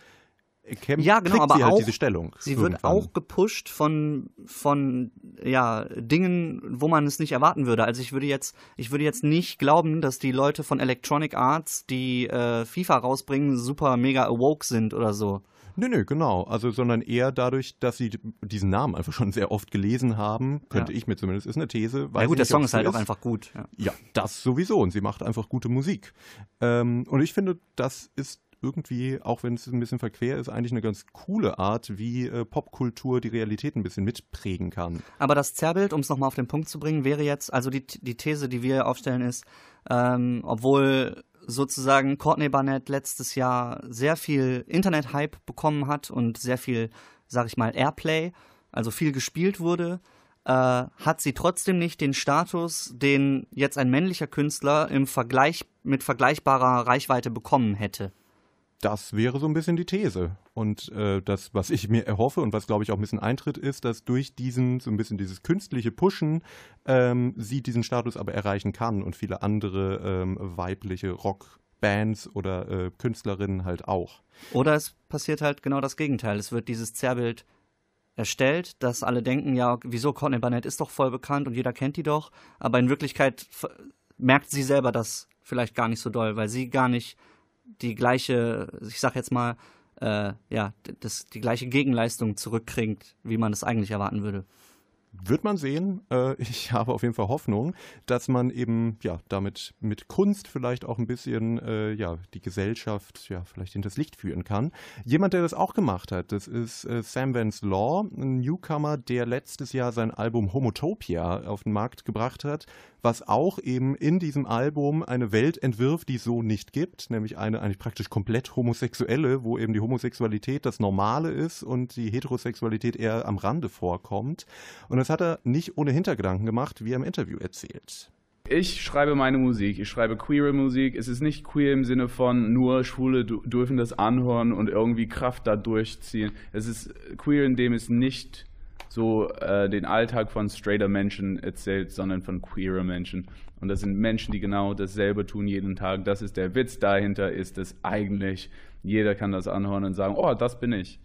kämpft, Ja, genau, aber sie halt auch- diese Stellung. Sie wird irgendwann. auch gepusht von, von ja, Dingen, wo man es nicht erwarten würde. Also ich würde jetzt, ich würde jetzt nicht glauben, dass die Leute von Electronic Arts, die äh, FIFA rausbringen, super mega awoke sind oder so. Nö, nö, genau. Also, sondern eher dadurch, dass sie diesen Namen einfach schon sehr oft gelesen haben, könnte Ja. ich mir zumindest, ist eine These. Weiß gut, der nicht, Song ob's ist halt so auch einfach gut. Ja. Ja, das sowieso. Und sie macht einfach gute Musik. Ähm, und ich finde, das ist irgendwie, auch wenn es ein bisschen verquer ist, eigentlich eine ganz coole Art, wie äh, Popkultur die Realität ein bisschen mitprägen kann. Aber das Zerrbild, um es nochmal auf den Punkt zu bringen, wäre jetzt, also die, die These, die wir aufstellen, ist, ähm, obwohl sozusagen Courtney Barnett letztes Jahr sehr viel Internet-Hype bekommen hat und sehr viel, sag ich mal, Airplay, also viel gespielt wurde, äh, hat sie trotzdem nicht den Status, den jetzt ein männlicher Künstler im Vergleich mit vergleichbarer Reichweite bekommen hätte. Das wäre so ein bisschen die These. Und äh, das, was ich mir erhoffe und was, glaube ich, auch ein bisschen eintritt, ist, dass durch diesen, so ein bisschen dieses künstliche Pushen, ähm, sie diesen Status aber erreichen kann und viele andere ähm, weibliche Rockbands oder äh, Künstlerinnen halt auch. Oder es passiert halt genau das Gegenteil. Es wird dieses Zerrbild erstellt, dass alle denken, ja, wieso Courtney Barnett ist doch voll bekannt und jeder kennt die doch, aber in Wirklichkeit merkt sie selber das vielleicht gar nicht so doll, weil sie gar nicht die gleiche, ich sag jetzt mal, äh, ja, das, die gleiche Gegenleistung zurückkriegt, wie man das eigentlich erwarten würde. Wird man sehen. Äh, ich habe auf jeden Fall Hoffnung, dass man eben ja damit mit Kunst vielleicht auch ein bisschen äh, ja die Gesellschaft ja vielleicht hinters Licht führen kann. Jemand, der das auch gemacht hat, das ist äh, Sam Vance Law, ein Newcomer, der letztes Jahr sein Album Homotopia auf den Markt gebracht hat, was auch eben in diesem Album eine Welt entwirft, die es so nicht gibt, nämlich eine eigentlich praktisch komplett homosexuelle, wo eben die Homosexualität das Normale ist und die Heterosexualität eher am Rande vorkommt. Und das hat er nicht ohne Hintergedanken gemacht, wie er im Interview erzählt. Ich schreibe meine Musik. Ich schreibe queere Musik. Es ist nicht queer im Sinne von nur Schwule dürfen das anhören und irgendwie Kraft da durchziehen. Es ist queer, indem es nicht so äh, den Alltag von straighter Menschen erzählt, sondern von queerer Menschen. Und das sind Menschen, die genau dasselbe tun jeden Tag. Das ist der Witz dahinter, ist dass eigentlich jeder kann das anhören und sagen, oh, das bin ich.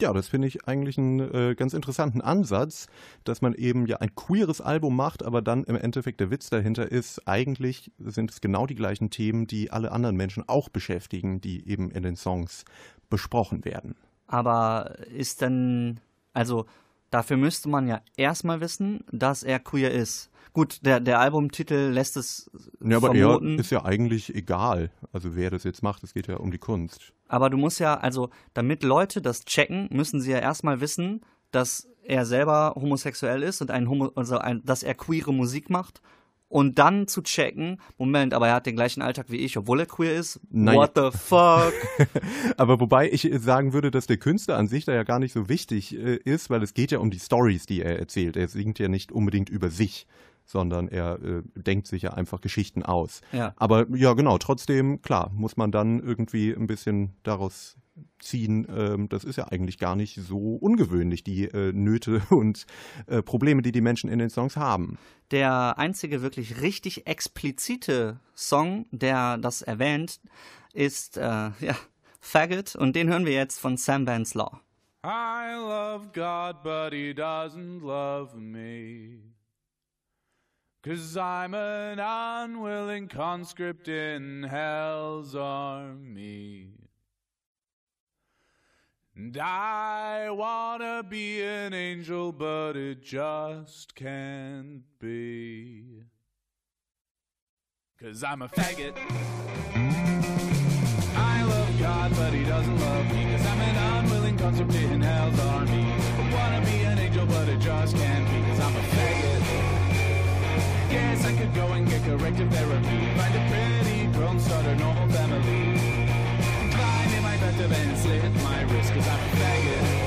Ja, das finde ich eigentlich einen äh, ganz interessanten Ansatz, dass man eben ja ein queeres Album macht, aber dann im Endeffekt der Witz dahinter ist, eigentlich sind es genau die gleichen Themen, die alle anderen Menschen auch beschäftigen, die eben in den Songs besprochen werden. Aber ist denn, also dafür müsste man ja erstmal wissen, dass er queer ist. Gut, der, der Albumtitel lässt es Ja, aber vermuten. er ist ja eigentlich egal, also wer das jetzt macht, es geht ja um die Kunst. Aber du musst ja, also damit Leute das checken, müssen sie ja erstmal wissen, dass er selber homosexuell ist und ein Homo, also ein, dass er queere Musik macht und dann zu checken, Moment, aber er hat den gleichen Alltag wie ich, obwohl er queer ist. Nein. What the fuck? Aber wobei ich sagen würde, dass der Künstler an sich da ja gar nicht so wichtig äh, ist, weil es geht ja um die Stories, die er erzählt. Er singt ja nicht unbedingt über sich, sondern er äh, denkt sich ja einfach Geschichten aus. Ja. Aber ja, genau, trotzdem, klar, muss man dann irgendwie ein bisschen daraus ziehen, ähm, das ist ja eigentlich gar nicht so ungewöhnlich, die äh, Nöte und äh, Probleme, die die Menschen in den Songs haben. Der einzige wirklich richtig explizite Song, der das erwähnt, ist äh, ja, Faggot und den hören wir jetzt von Sam Vance Law. I love God, but he doesn't love me. Cause I'm an unwilling conscript in hell's army. And I wanna be an angel, but it just can't be. Cause I'm a faggot. I love God, but he doesn't love me. Cause I'm an unwilling conscript in hell's army. I wanna be an angel, but it just can't be. Yes, I could go and get corrective therapy. Find a pretty grown, start a normal family. Climb in my bathtub and slit my wrist, cause I'm a faggot.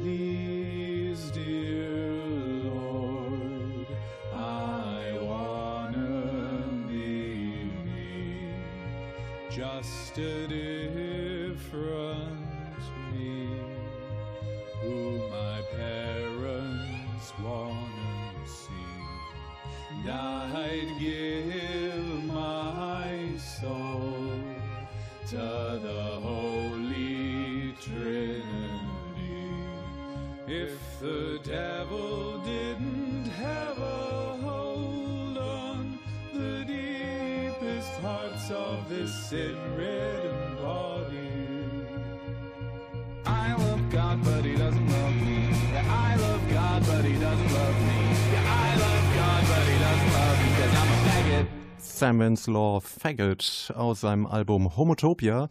Please, dear Lord, I wanna be me, just a different me, who my parents wanna see. I'd give If the devil didn't have a hold on the deepest hearts of this sin-ridden body. I love God, but he doesn't love me. Yeah, I love God, but he doesn't love me. Yeah, I love God, but he doesn't love me, cause I'm a faggot. Sam Law Faggot aus seinem Album Homotopia.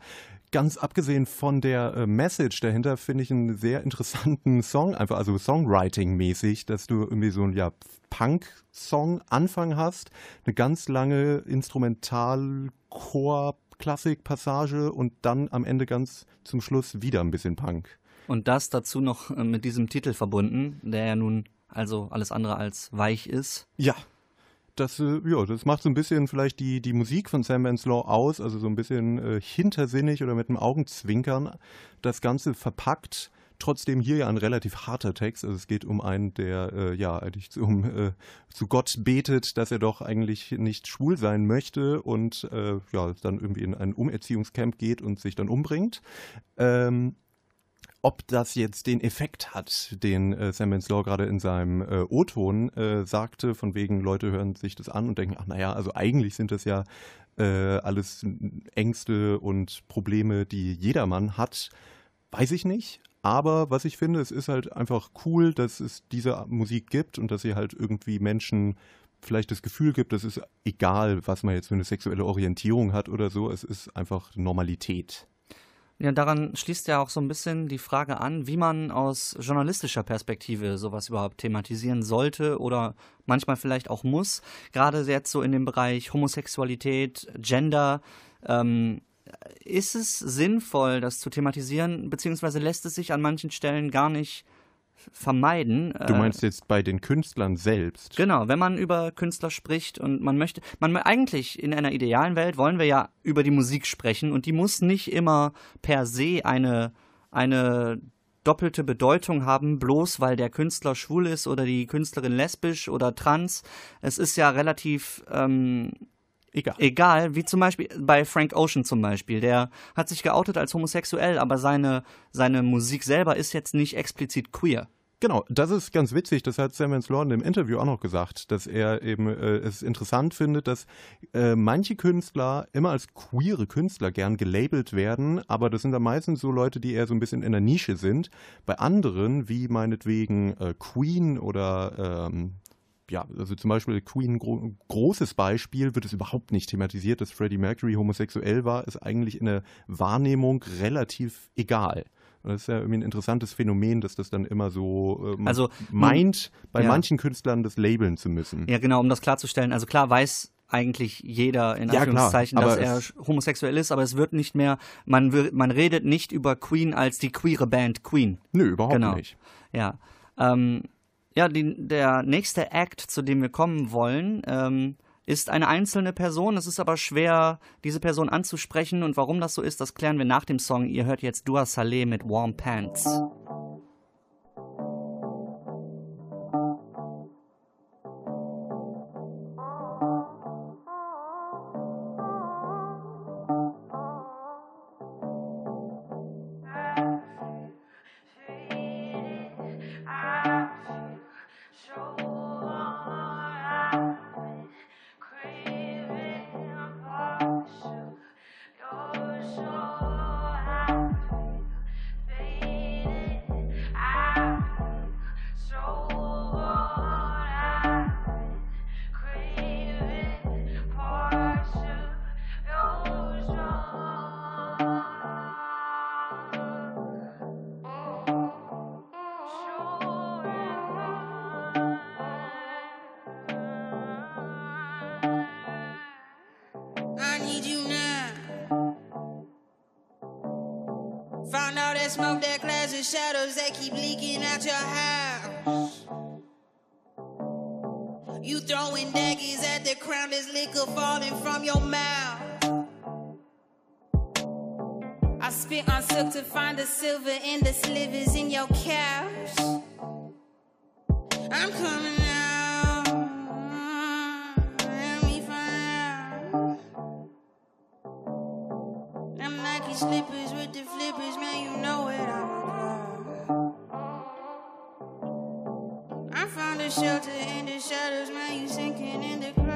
Ganz abgesehen von der äh, Message dahinter finde ich einen sehr interessanten Song, einfach also Songwriting-mäßig, dass du irgendwie so ein ja, Punk-Song-Anfang hast, eine ganz lange Instrumental-Chor-Klassik-Passage und dann am Ende ganz zum Schluss wieder ein bisschen Punk. Und das dazu noch äh, mit diesem Titel verbunden, der ja nun also alles andere als weich ist. Ja, das, äh, ja, das macht so ein bisschen vielleicht die, die Musik von Sam Law aus, also so ein bisschen äh, hintersinnig oder mit einem Augenzwinkern das Ganze verpackt. Trotzdem hier ja ein relativ harter Text. Also es geht um einen, der äh, ja eigentlich zu, um, äh, zu Gott betet, dass er doch eigentlich nicht schwul sein möchte und äh, ja dann irgendwie in ein Umerziehungscamp geht und sich dann umbringt. Ähm, ob das jetzt den Effekt hat, den äh, Sam Law gerade in seinem äh, O-Ton äh, sagte, von wegen Leute hören sich das an und denken, ach naja, also eigentlich sind das ja äh, alles Ängste und Probleme, die jedermann hat, weiß ich nicht. Aber was ich finde, es ist halt einfach cool, dass es diese Musik gibt und dass sie halt irgendwie Menschen vielleicht das Gefühl gibt, es ist egal, was man jetzt für eine sexuelle Orientierung hat oder so, es ist einfach Normalität. Ja, daran schließt ja auch so ein bisschen die Frage an, wie man aus journalistischer Perspektive sowas überhaupt thematisieren sollte oder manchmal vielleicht auch muss. Gerade jetzt so in dem Bereich Homosexualität, Gender. Ähm, ist es sinnvoll, das zu thematisieren, beziehungsweise lässt es sich an manchen Stellen gar nicht vermeiden. Du meinst jetzt bei den Künstlern selbst? Genau, wenn man über Künstler spricht und man möchte, man eigentlich in einer idealen Welt wollen wir ja über die Musik sprechen und die muss nicht immer per se eine, eine doppelte Bedeutung haben, bloß weil der Künstler schwul ist oder die Künstlerin lesbisch oder trans. Es ist ja relativ ähm, Egal. Egal, wie zum Beispiel bei Frank Ocean zum Beispiel. Der hat sich geoutet als homosexuell, aber seine, seine Musik selber ist jetzt nicht explizit queer. Genau, das ist ganz witzig. Das hat Sam Lord im Interview auch noch gesagt, dass er eben äh, es interessant findet, dass äh, manche Künstler immer als queere Künstler gern gelabelt werden, aber das sind dann meistens so Leute, die eher so ein bisschen in der Nische sind. Bei anderen, wie meinetwegen äh, Queen oder ähm, ja, also zum Beispiel Queen, gro großes Beispiel, wird es überhaupt nicht thematisiert, dass Freddie Mercury homosexuell war, ist eigentlich in der Wahrnehmung relativ egal. Das ist ja irgendwie ein interessantes Phänomen, dass das dann immer so äh, Also, meint, bei ja. manchen Künstlern das labeln zu müssen. Ja, genau, um das klarzustellen. Also klar weiß eigentlich jeder in Ja, Anführungszeichen, klar, dass er homosexuell ist, aber es wird nicht mehr, man, man redet nicht über Queen als die queere Band Queen. Nö, überhaupt Genau. nicht. Ja. Ähm, ja, die, der nächste Act, zu dem wir kommen wollen, ähm, ist eine einzelne Person. Es ist aber schwer, diese Person anzusprechen. Und warum das so ist, das klären wir nach dem Song. Ihr hört jetzt Dua Saleh mit Warm Pants. Shelter in the shadows, man. You sinking in the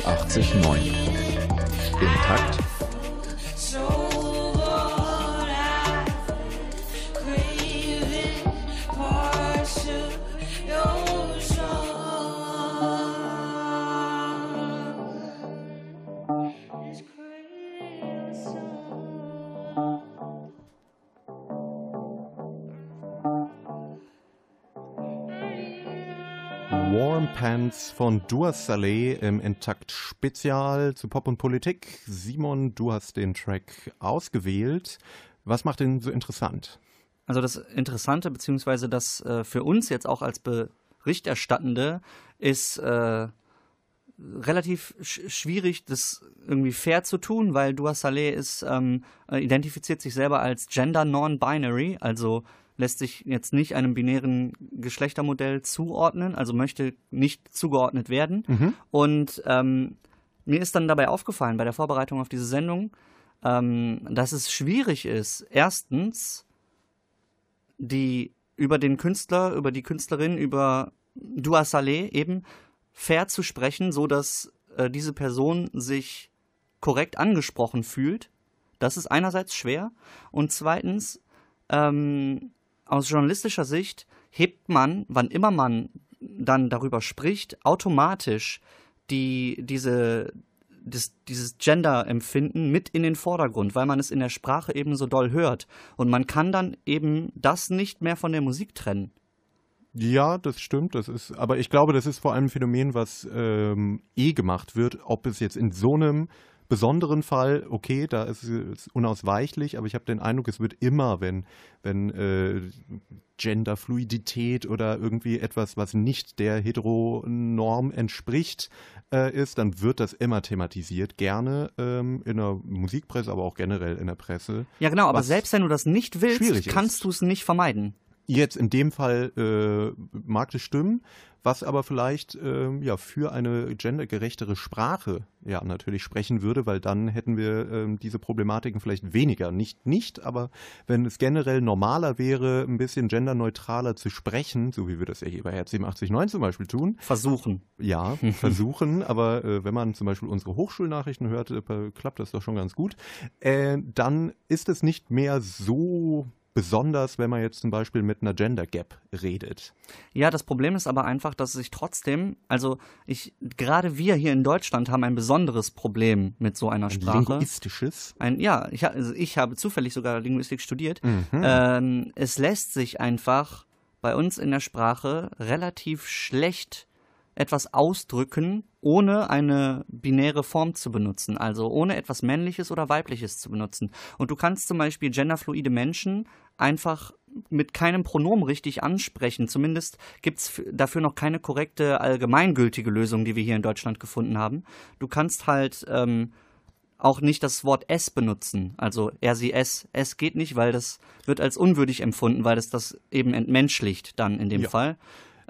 87.9. Intakt, Pants von Dua Saleh im Intakt Spezial zu Pop und Politik. Simon, du hast den Track ausgewählt. Was macht den so interessant? Also das Interessante, beziehungsweise das äh, für uns jetzt auch als Berichterstattende, ist äh, relativ sch schwierig, das irgendwie fair zu tun, weil Dua Saleh ist, ähm, äh, identifiziert sich selber als Gender Non-Binary, also lässt sich jetzt nicht einem binären Geschlechtermodell zuordnen, also möchte nicht zugeordnet werden. Mhm. Und ähm, mir ist dann dabei aufgefallen bei der Vorbereitung auf diese Sendung, ähm, dass es schwierig ist, erstens die über den Künstler, über die Künstlerin, über Dua Saleh eben fair zu sprechen, so dass äh, diese Person sich korrekt angesprochen fühlt. Das ist einerseits schwer und zweitens ähm, aus journalistischer Sicht hebt man, wann immer man dann darüber spricht, automatisch die, diese, das, dieses Gender-Empfinden mit in den Vordergrund, weil man es in der Sprache eben so doll hört. Und man kann dann eben das nicht mehr von der Musik trennen. Ja, das stimmt. Das ist, aber ich glaube, das ist vor allem ein Phänomen, was ähm, eh gemacht wird. Ob es jetzt in so einem besonderen Fall, okay, da ist es unausweichlich, aber ich habe den Eindruck, es wird immer, wenn, wenn äh, Genderfluidität oder irgendwie etwas, was nicht der Heteronorm entspricht, äh, ist, dann wird das immer thematisiert. Gerne ähm, in der Musikpresse, aber auch generell in der Presse. Ja, genau, aber selbst wenn du das nicht willst, kannst du es nicht vermeiden. Jetzt in dem Fall äh, mag das stimmen, was aber vielleicht ähm, ja für eine gendergerechtere Sprache ja natürlich sprechen würde, weil dann hätten wir ähm, diese Problematiken vielleicht weniger. Nicht nicht, aber wenn es generell normaler wäre, ein bisschen genderneutraler zu sprechen, so wie wir das ja hier bei Herz 879 zum Beispiel tun. Versuchen. Ja, versuchen, aber äh, wenn man zum Beispiel unsere Hochschulnachrichten hört, äh, klappt das doch schon ganz gut. Äh, dann ist es nicht mehr so besonders, wenn man jetzt zum Beispiel mit einer Gender Gap redet. Ja, das Problem ist aber einfach, dass sich trotzdem, also ich, gerade wir hier in Deutschland haben ein besonderes Problem mit so einer Ein Sprache. linguistisches. Ein, ja, ich, also ich habe zufällig sogar Linguistik studiert. Mhm. Ähm, es lässt sich einfach bei uns in der Sprache relativ schlecht etwas ausdrücken, ohne eine binäre Form zu benutzen, also ohne etwas Männliches oder Weibliches zu benutzen. Und du kannst zum Beispiel genderfluide Menschen einfach mit keinem Pronomen richtig ansprechen. Zumindest gibt es dafür noch keine korrekte, allgemeingültige Lösung, die wir hier in Deutschland gefunden haben. Du kannst halt ähm, auch nicht das Wort es benutzen. Also er, sie, es. Es geht nicht, weil das wird als unwürdig empfunden, weil das das eben entmenschlicht dann in dem Ja. Fall.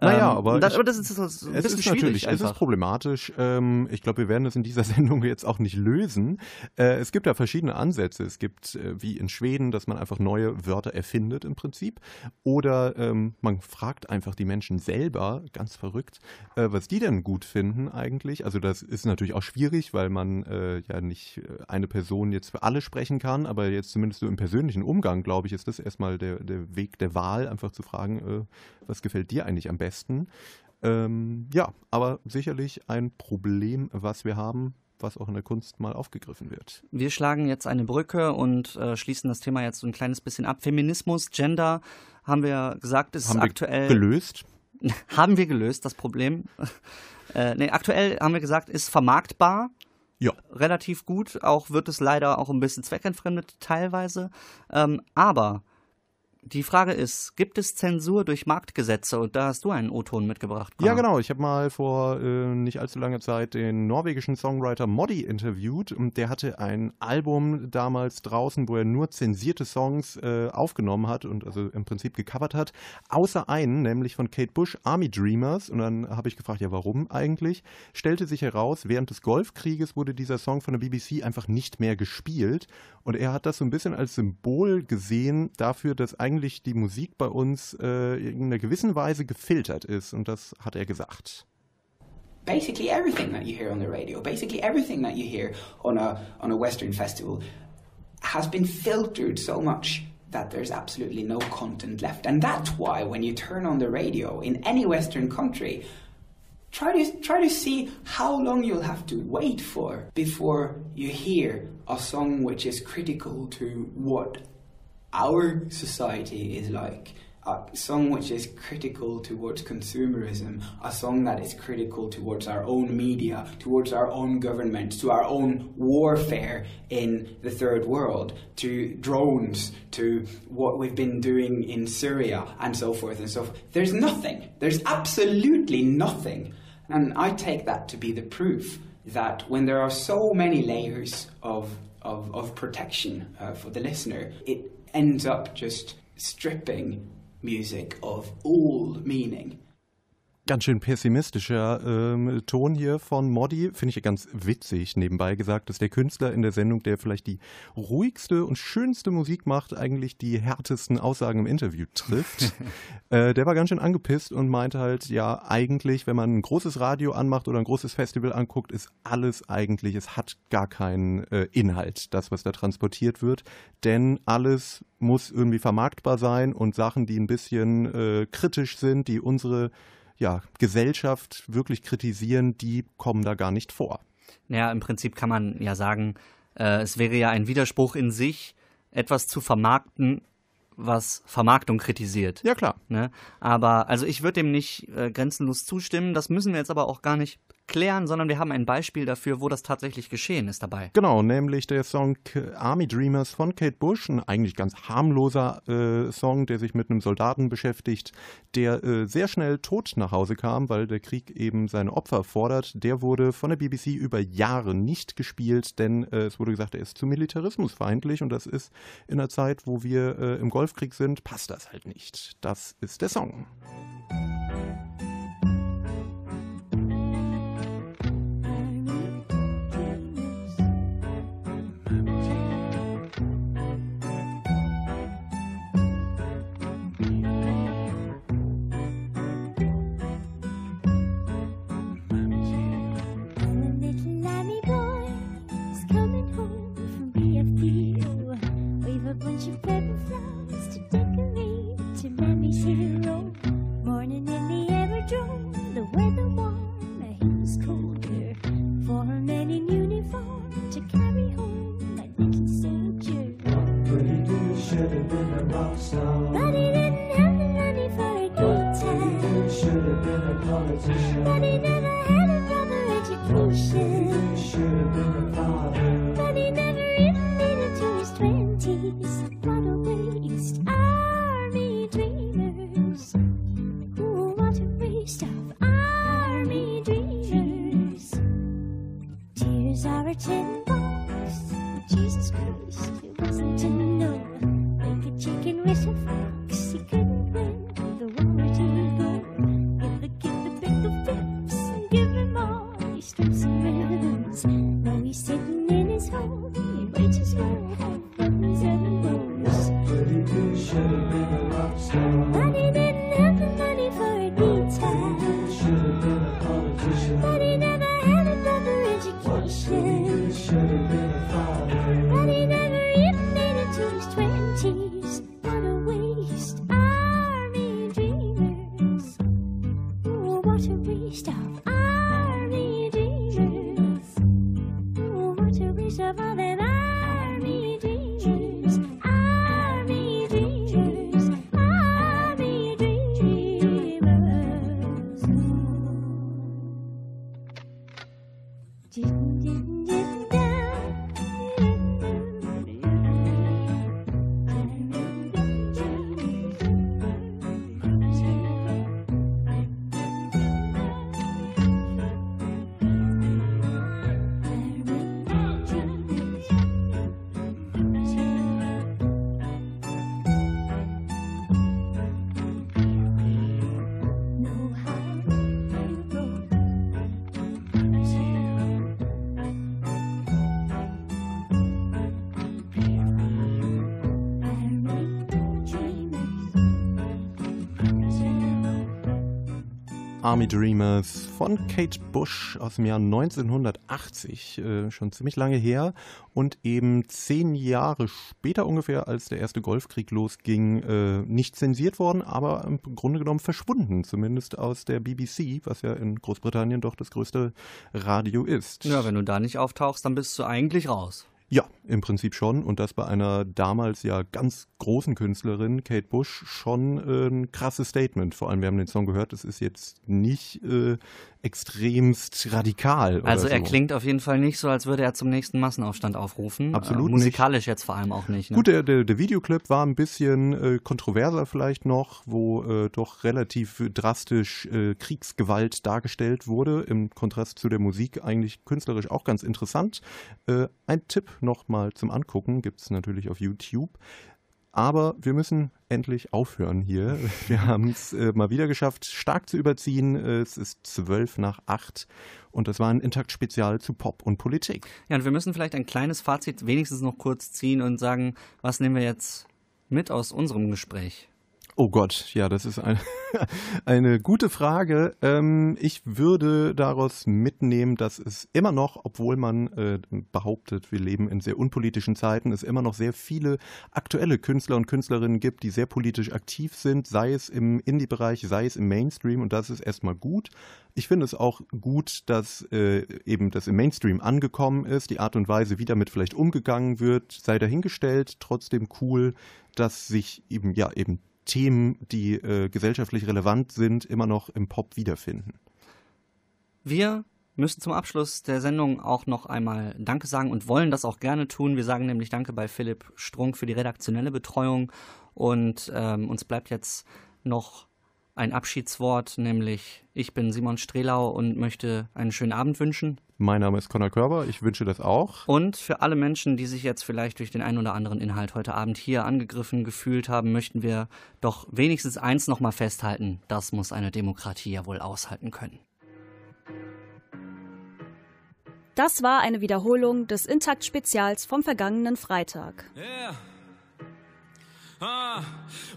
Naja, Ähm, aber, das, ich- aber das ist, so ein es bisschen ist schwierig natürlich, es einfach. ist problematisch. Ähm, ich glaube, wir werden das in dieser Sendung jetzt auch nicht lösen. Äh, es gibt ja verschiedene Ansätze. Es gibt, äh, wie in Schweden, dass man einfach neue Wörter erfindet im Prinzip. Oder ähm, man fragt einfach die Menschen selber, ganz verrückt, äh, was die denn gut finden eigentlich. Also das ist natürlich auch schwierig, weil man äh, ja nicht äh, eine Person jetzt für alle sprechen kann, aber jetzt zumindest so im persönlichen Umgang, glaube ich, ist das erstmal der, der Weg der Wahl, einfach zu fragen, äh, was gefällt dir eigentlich am besten. Ähm, ja, aber sicherlich ein Problem, was wir haben, was auch in der Kunst mal aufgegriffen wird. Wir schlagen jetzt eine Brücke und äh, schließen das Thema jetzt so ein kleines bisschen ab. Feminismus, Gender, haben wir gesagt, ist Haben aktuell. gelöst? haben wir gelöst, das Problem. äh, nee, aktuell haben wir gesagt, ist vermarktbar. Ja. Relativ gut. Auch wird es leider auch ein bisschen zweckentfremdet teilweise. Ähm, aber die Frage ist, gibt es Zensur durch Marktgesetze? Und da hast du einen O-Ton mitgebracht. Ja, Connor. genau. Ich habe mal vor äh, nicht allzu langer Zeit den norwegischen Songwriter Moddy interviewt und der hatte ein Album damals draußen, wo er nur zensierte Songs äh, aufgenommen hat und also im Prinzip gecovert hat, außer einen, nämlich von Kate Bush, Army Dreamers. Und dann habe ich gefragt, ja, warum eigentlich? Stellte sich heraus, während des Golfkrieges wurde dieser Song von der BBC einfach nicht mehr gespielt und er hat das so ein bisschen als Symbol gesehen dafür, dass eigentlich die Musik bei uns äh, in einer gewissen Weise gefiltert ist. Und das hat er gesagt. basically everything that you hear on the radio, basically everything that you hear on a on a Western festival, has been filtered so much that there's absolutely no content left, and that's why when you turn on the radio in any Western country. Try to try to see how long you'll have to wait for before you hear a song which is critical to what our society is like. A song which is critical towards consumerism, a song that is critical towards our own media, towards our own government, to our own warfare in the third world, to drones, to what we've been doing in Syria, and so forth and so forth. There's nothing. There's absolutely nothing. And I take that to be the proof that when there are so many layers of, of, of protection uh, for the listener, it ends up just stripping music of all meaning. Ganz schön pessimistischer ähm, Ton hier von Moddy. Finde ich ja ganz witzig, nebenbei gesagt, dass der Künstler in der Sendung, der vielleicht die ruhigste und schönste Musik macht, eigentlich die härtesten Aussagen im Interview trifft. äh, der war ganz schön angepisst und meinte halt, ja, eigentlich, wenn man ein großes Radio anmacht oder ein großes Festival anguckt, ist alles eigentlich, es hat gar keinen äh, Inhalt, das, was da transportiert wird. Denn alles muss irgendwie vermarktbar sein und Sachen, die ein bisschen äh, kritisch sind, die unsere ja, Gesellschaft wirklich kritisieren, die kommen da gar nicht vor. Ja, im Prinzip kann man ja sagen, äh, es wäre ja ein Widerspruch in sich, etwas zu vermarkten, was Vermarktung kritisiert. Ja, klar. Ne? Aber, also ich würde dem nicht äh, grenzenlos zustimmen. Das müssen wir jetzt aber auch gar nicht klären, sondern wir haben ein Beispiel dafür, wo das tatsächlich geschehen ist dabei. Genau, nämlich der Song Army Dreamers von Kate Bush, ein eigentlich ganz harmloser äh, Song, der sich mit einem Soldaten beschäftigt, der äh, sehr schnell tot nach Hause kam, weil der Krieg eben seine Opfer fordert. Der wurde von der BBC über Jahre nicht gespielt, denn äh, es wurde gesagt, er ist zu militarismusfeindlich und das ist in einer Zeit, wo wir äh, im Golfkrieg sind, passt das halt nicht. Das ist der Song. Army Dreamers von Kate Bush aus dem Jahr 1980, äh, schon ziemlich lange her und eben zehn Jahre später ungefähr, als der erste Golfkrieg losging, äh, nicht zensiert worden, aber im Grunde genommen verschwunden, zumindest aus der BBC, was ja in Großbritannien doch das größte Radio ist. Ja, wenn du da nicht auftauchst, dann bist du eigentlich raus. Ja, im Prinzip schon. Und das bei einer damals ja ganz großen Künstlerin, Kate Bush, schon äh, ein krasses Statement. Vor allem, wir haben den Song gehört, es ist jetzt nicht äh, extremst radikal. Also er so. klingt auf jeden Fall nicht so, als würde er zum nächsten Massenaufstand aufrufen. Absolut äh, Musikalisch jetzt vor allem auch nicht. Ne? Gut, der, der, der Videoclip war ein bisschen äh, kontroverser vielleicht noch, wo äh, doch relativ drastisch äh, Kriegsgewalt dargestellt wurde, im Kontrast zu der Musik eigentlich künstlerisch auch ganz interessant. Ein Tipp nochmal zum Angucken, gibt es natürlich auf YouTube. Aber wir müssen endlich aufhören hier. Wir haben es äh, mal wieder geschafft, stark zu überziehen. Es ist zwölf nach acht und das war ein Intakt-Spezial zu Pop und Politik. Ja, und wir müssen vielleicht ein kleines Fazit wenigstens noch kurz ziehen und sagen, was nehmen wir jetzt mit aus unserem Gespräch? Oh Gott, ja, das ist eine, eine gute Frage. Ähm, ich würde daraus mitnehmen, dass es immer noch, obwohl man äh, behauptet, wir leben in sehr unpolitischen Zeiten, es immer noch sehr viele aktuelle Künstler und Künstlerinnen gibt, die sehr politisch aktiv sind, sei es im Indie-Bereich, sei es im Mainstream und das ist erstmal gut. Ich finde es auch gut, dass äh, eben das im Mainstream angekommen ist, die Art und Weise, wie damit vielleicht umgegangen wird, sei dahingestellt, trotzdem cool, dass sich eben, ja, eben Themen, die äh, gesellschaftlich relevant sind, immer noch im Pop wiederfinden. Wir müssen zum Abschluss der Sendung auch noch einmal Danke sagen und wollen das auch gerne tun. Wir sagen nämlich Danke bei Philipp Strunk für die redaktionelle Betreuung und ähm, uns bleibt jetzt noch ein Abschiedswort, nämlich ich bin Simon Strelau und möchte einen schönen Abend wünschen. Mein Name ist Conor Körber, ich wünsche das auch. Und für alle Menschen, die sich jetzt vielleicht durch den einen oder anderen Inhalt heute Abend hier angegriffen gefühlt haben, möchten wir doch wenigstens eins nochmal festhalten. Das muss eine Demokratie ja wohl aushalten können. Das war eine Wiederholung des Intakt-Spezials vom vergangenen Freitag. Yeah. Ah,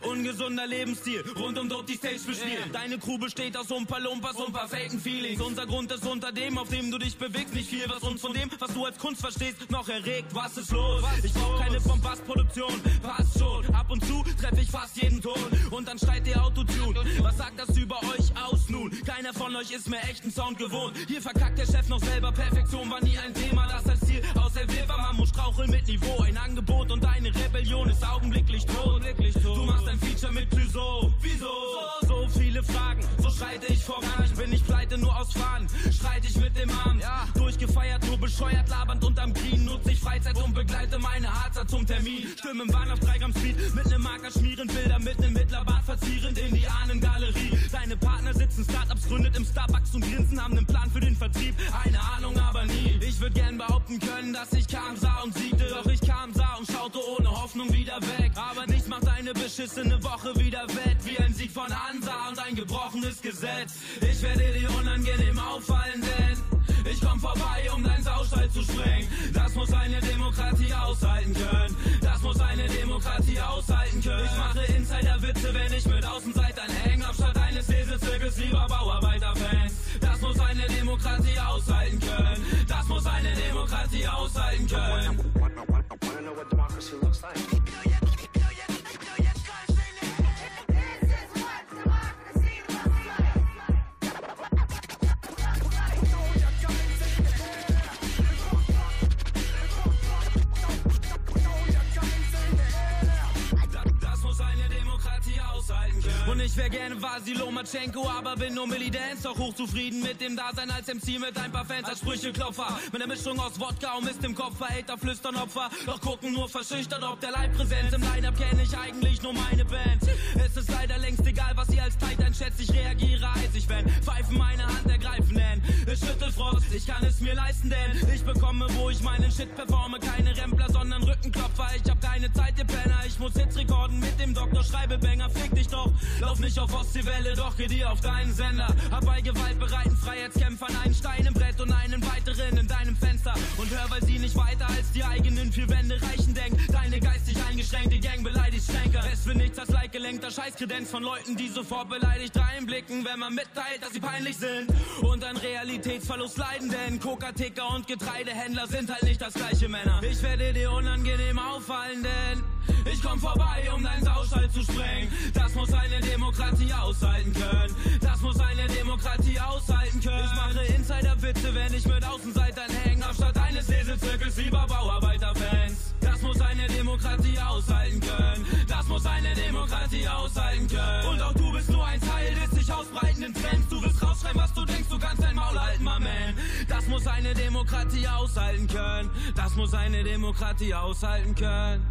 ungesunder Lebensstil, rund um dort die Stage bespielen. Deine Crew besteht aus Umpa Lumpas und paar faken Feelings. Unser Grund ist unter dem, auf dem du dich bewegst, nicht viel, was uns von dem, was du als Kunst verstehst, noch erregt. Was ist los? Ich brauch keine Bombastproduktion, passt schon. Ab und zu treffe ich fast jeden Ton und dann schreit der Autotune. Was sagt das über euch aus nun? Keiner von euch ist mehr echten Sound gewohnt. Hier verkackt der Chef noch selber, Perfektion war nie ein Thema, das als Ziel auserwählt war. Man muss straucheln mit Niveau, ein Angebot und deine Rebellion ist augenblicklich tot. Du machst ein Feature mit Clouseau. Wieso? So viele Fragen, so schreite ich voran. Ich bin nicht pleite, nur aus Fahnen. Streite ich mit dem Abend. Durchgefeiert, nur bescheuert, labernd unterm Green. Nutze ich Freizeit und begleite meine Harzer zum Termin. Stimmen waren auf 3 Gramm Speed. Mit nem Marker schmieren Bilder, mit nem Mittlerbart verzierend in die Ahnengalerie. Deine Partner sitzen, Startups gründet im Starbucks und grinsen, haben nen Plan für den Vertrieb. Eine Ahnung, aber nie. Ich würd gern behaupten, können, dass ich kam, sah und siegte. Doch ich kam, sah und schaute ohne Hoffnung wieder weg. Beschissene Woche wieder wett. Wie ein Sieg von Hansa und ein gebrochenes Gesetz. Ich werde dir unangenehm auffallen, denn ich komm vorbei, um dein Saustall zu sprengen. Das muss eine Demokratie aushalten können. Das muss eine Demokratie aushalten können. Ich mache Insider-Witze, wenn ich mit Außenseitern häng. Hab statt eines Lesezirkels lieber Bauarbeiterfans. Das muss eine Demokratie aushalten können. Das muss eine Demokratie aushalten können. Baba Nur Milli-Dance. Doch hochzufrieden mit dem Dasein als MC mit ein paar Fans als Sprücheklopfer. Mit der Mischung aus Wodka und Mist im Kopf, Hater flüstern Opfer. Doch gucken nur verschüchtert, ob der Leibpräsenz im Line-Up kenne ich eigentlich nur meine Band. Es ist leider längst egal, was ihr als Tight einschätzt. Ich reagiere eisig, wenn Pfeifen meine Hand ergreifen, denn es schüttelt Frost. Ich kann es mir leisten, denn ich bekomme, wo ich meinen Shit performe. Keine Rempler, sondern Rückenklopfer. Ich hab keine Zeit, ihr Penner. Ich muss Hits rekorden mit dem Doktor. Schreibe Banger, fick dich doch. Lauf nicht auf Ostseewelle, doch geh dir auf deinen Sender. Hab bei gewaltbereiten Freiheitskämpfern einen Stein im Brett und einen weiteren in deinem Fenster. Und hör, weil sie nicht weiter als die eigenen vier Wände reichen, denk. Deine geistig eingeschränkte Gang beleidigt Schenker. Es für nichts als leitgelenkter Scheißkredenz von Leuten, die sofort beleidigt reinblicken, wenn man mitteilt, dass sie peinlich sind. Und an Realitätsverlust leiden, denn Coca-Ticker und Getreidehändler sind halt nicht das gleiche Männer. Ich werde dir unangenehm auffallen, denn ich komm vorbei, um dein Saustall zu sprengen. Das muss eine Demokratie aushalten können. Das muss eine Demokratie aushalten können. Ich mache Insider-Witze, wenn ich mit Außenseitern häng. Hab statt eines Lesezirkels lieber Bauarbeiterfans. Das muss eine Demokratie aushalten können. Das muss eine Demokratie aushalten können. Und auch du bist nur ein Teil des sich ausbreitenden Trends. Du willst rausschreien, was du denkst, du kannst dein Maul halten, my man. Das muss eine Demokratie aushalten können. Das muss eine Demokratie aushalten können.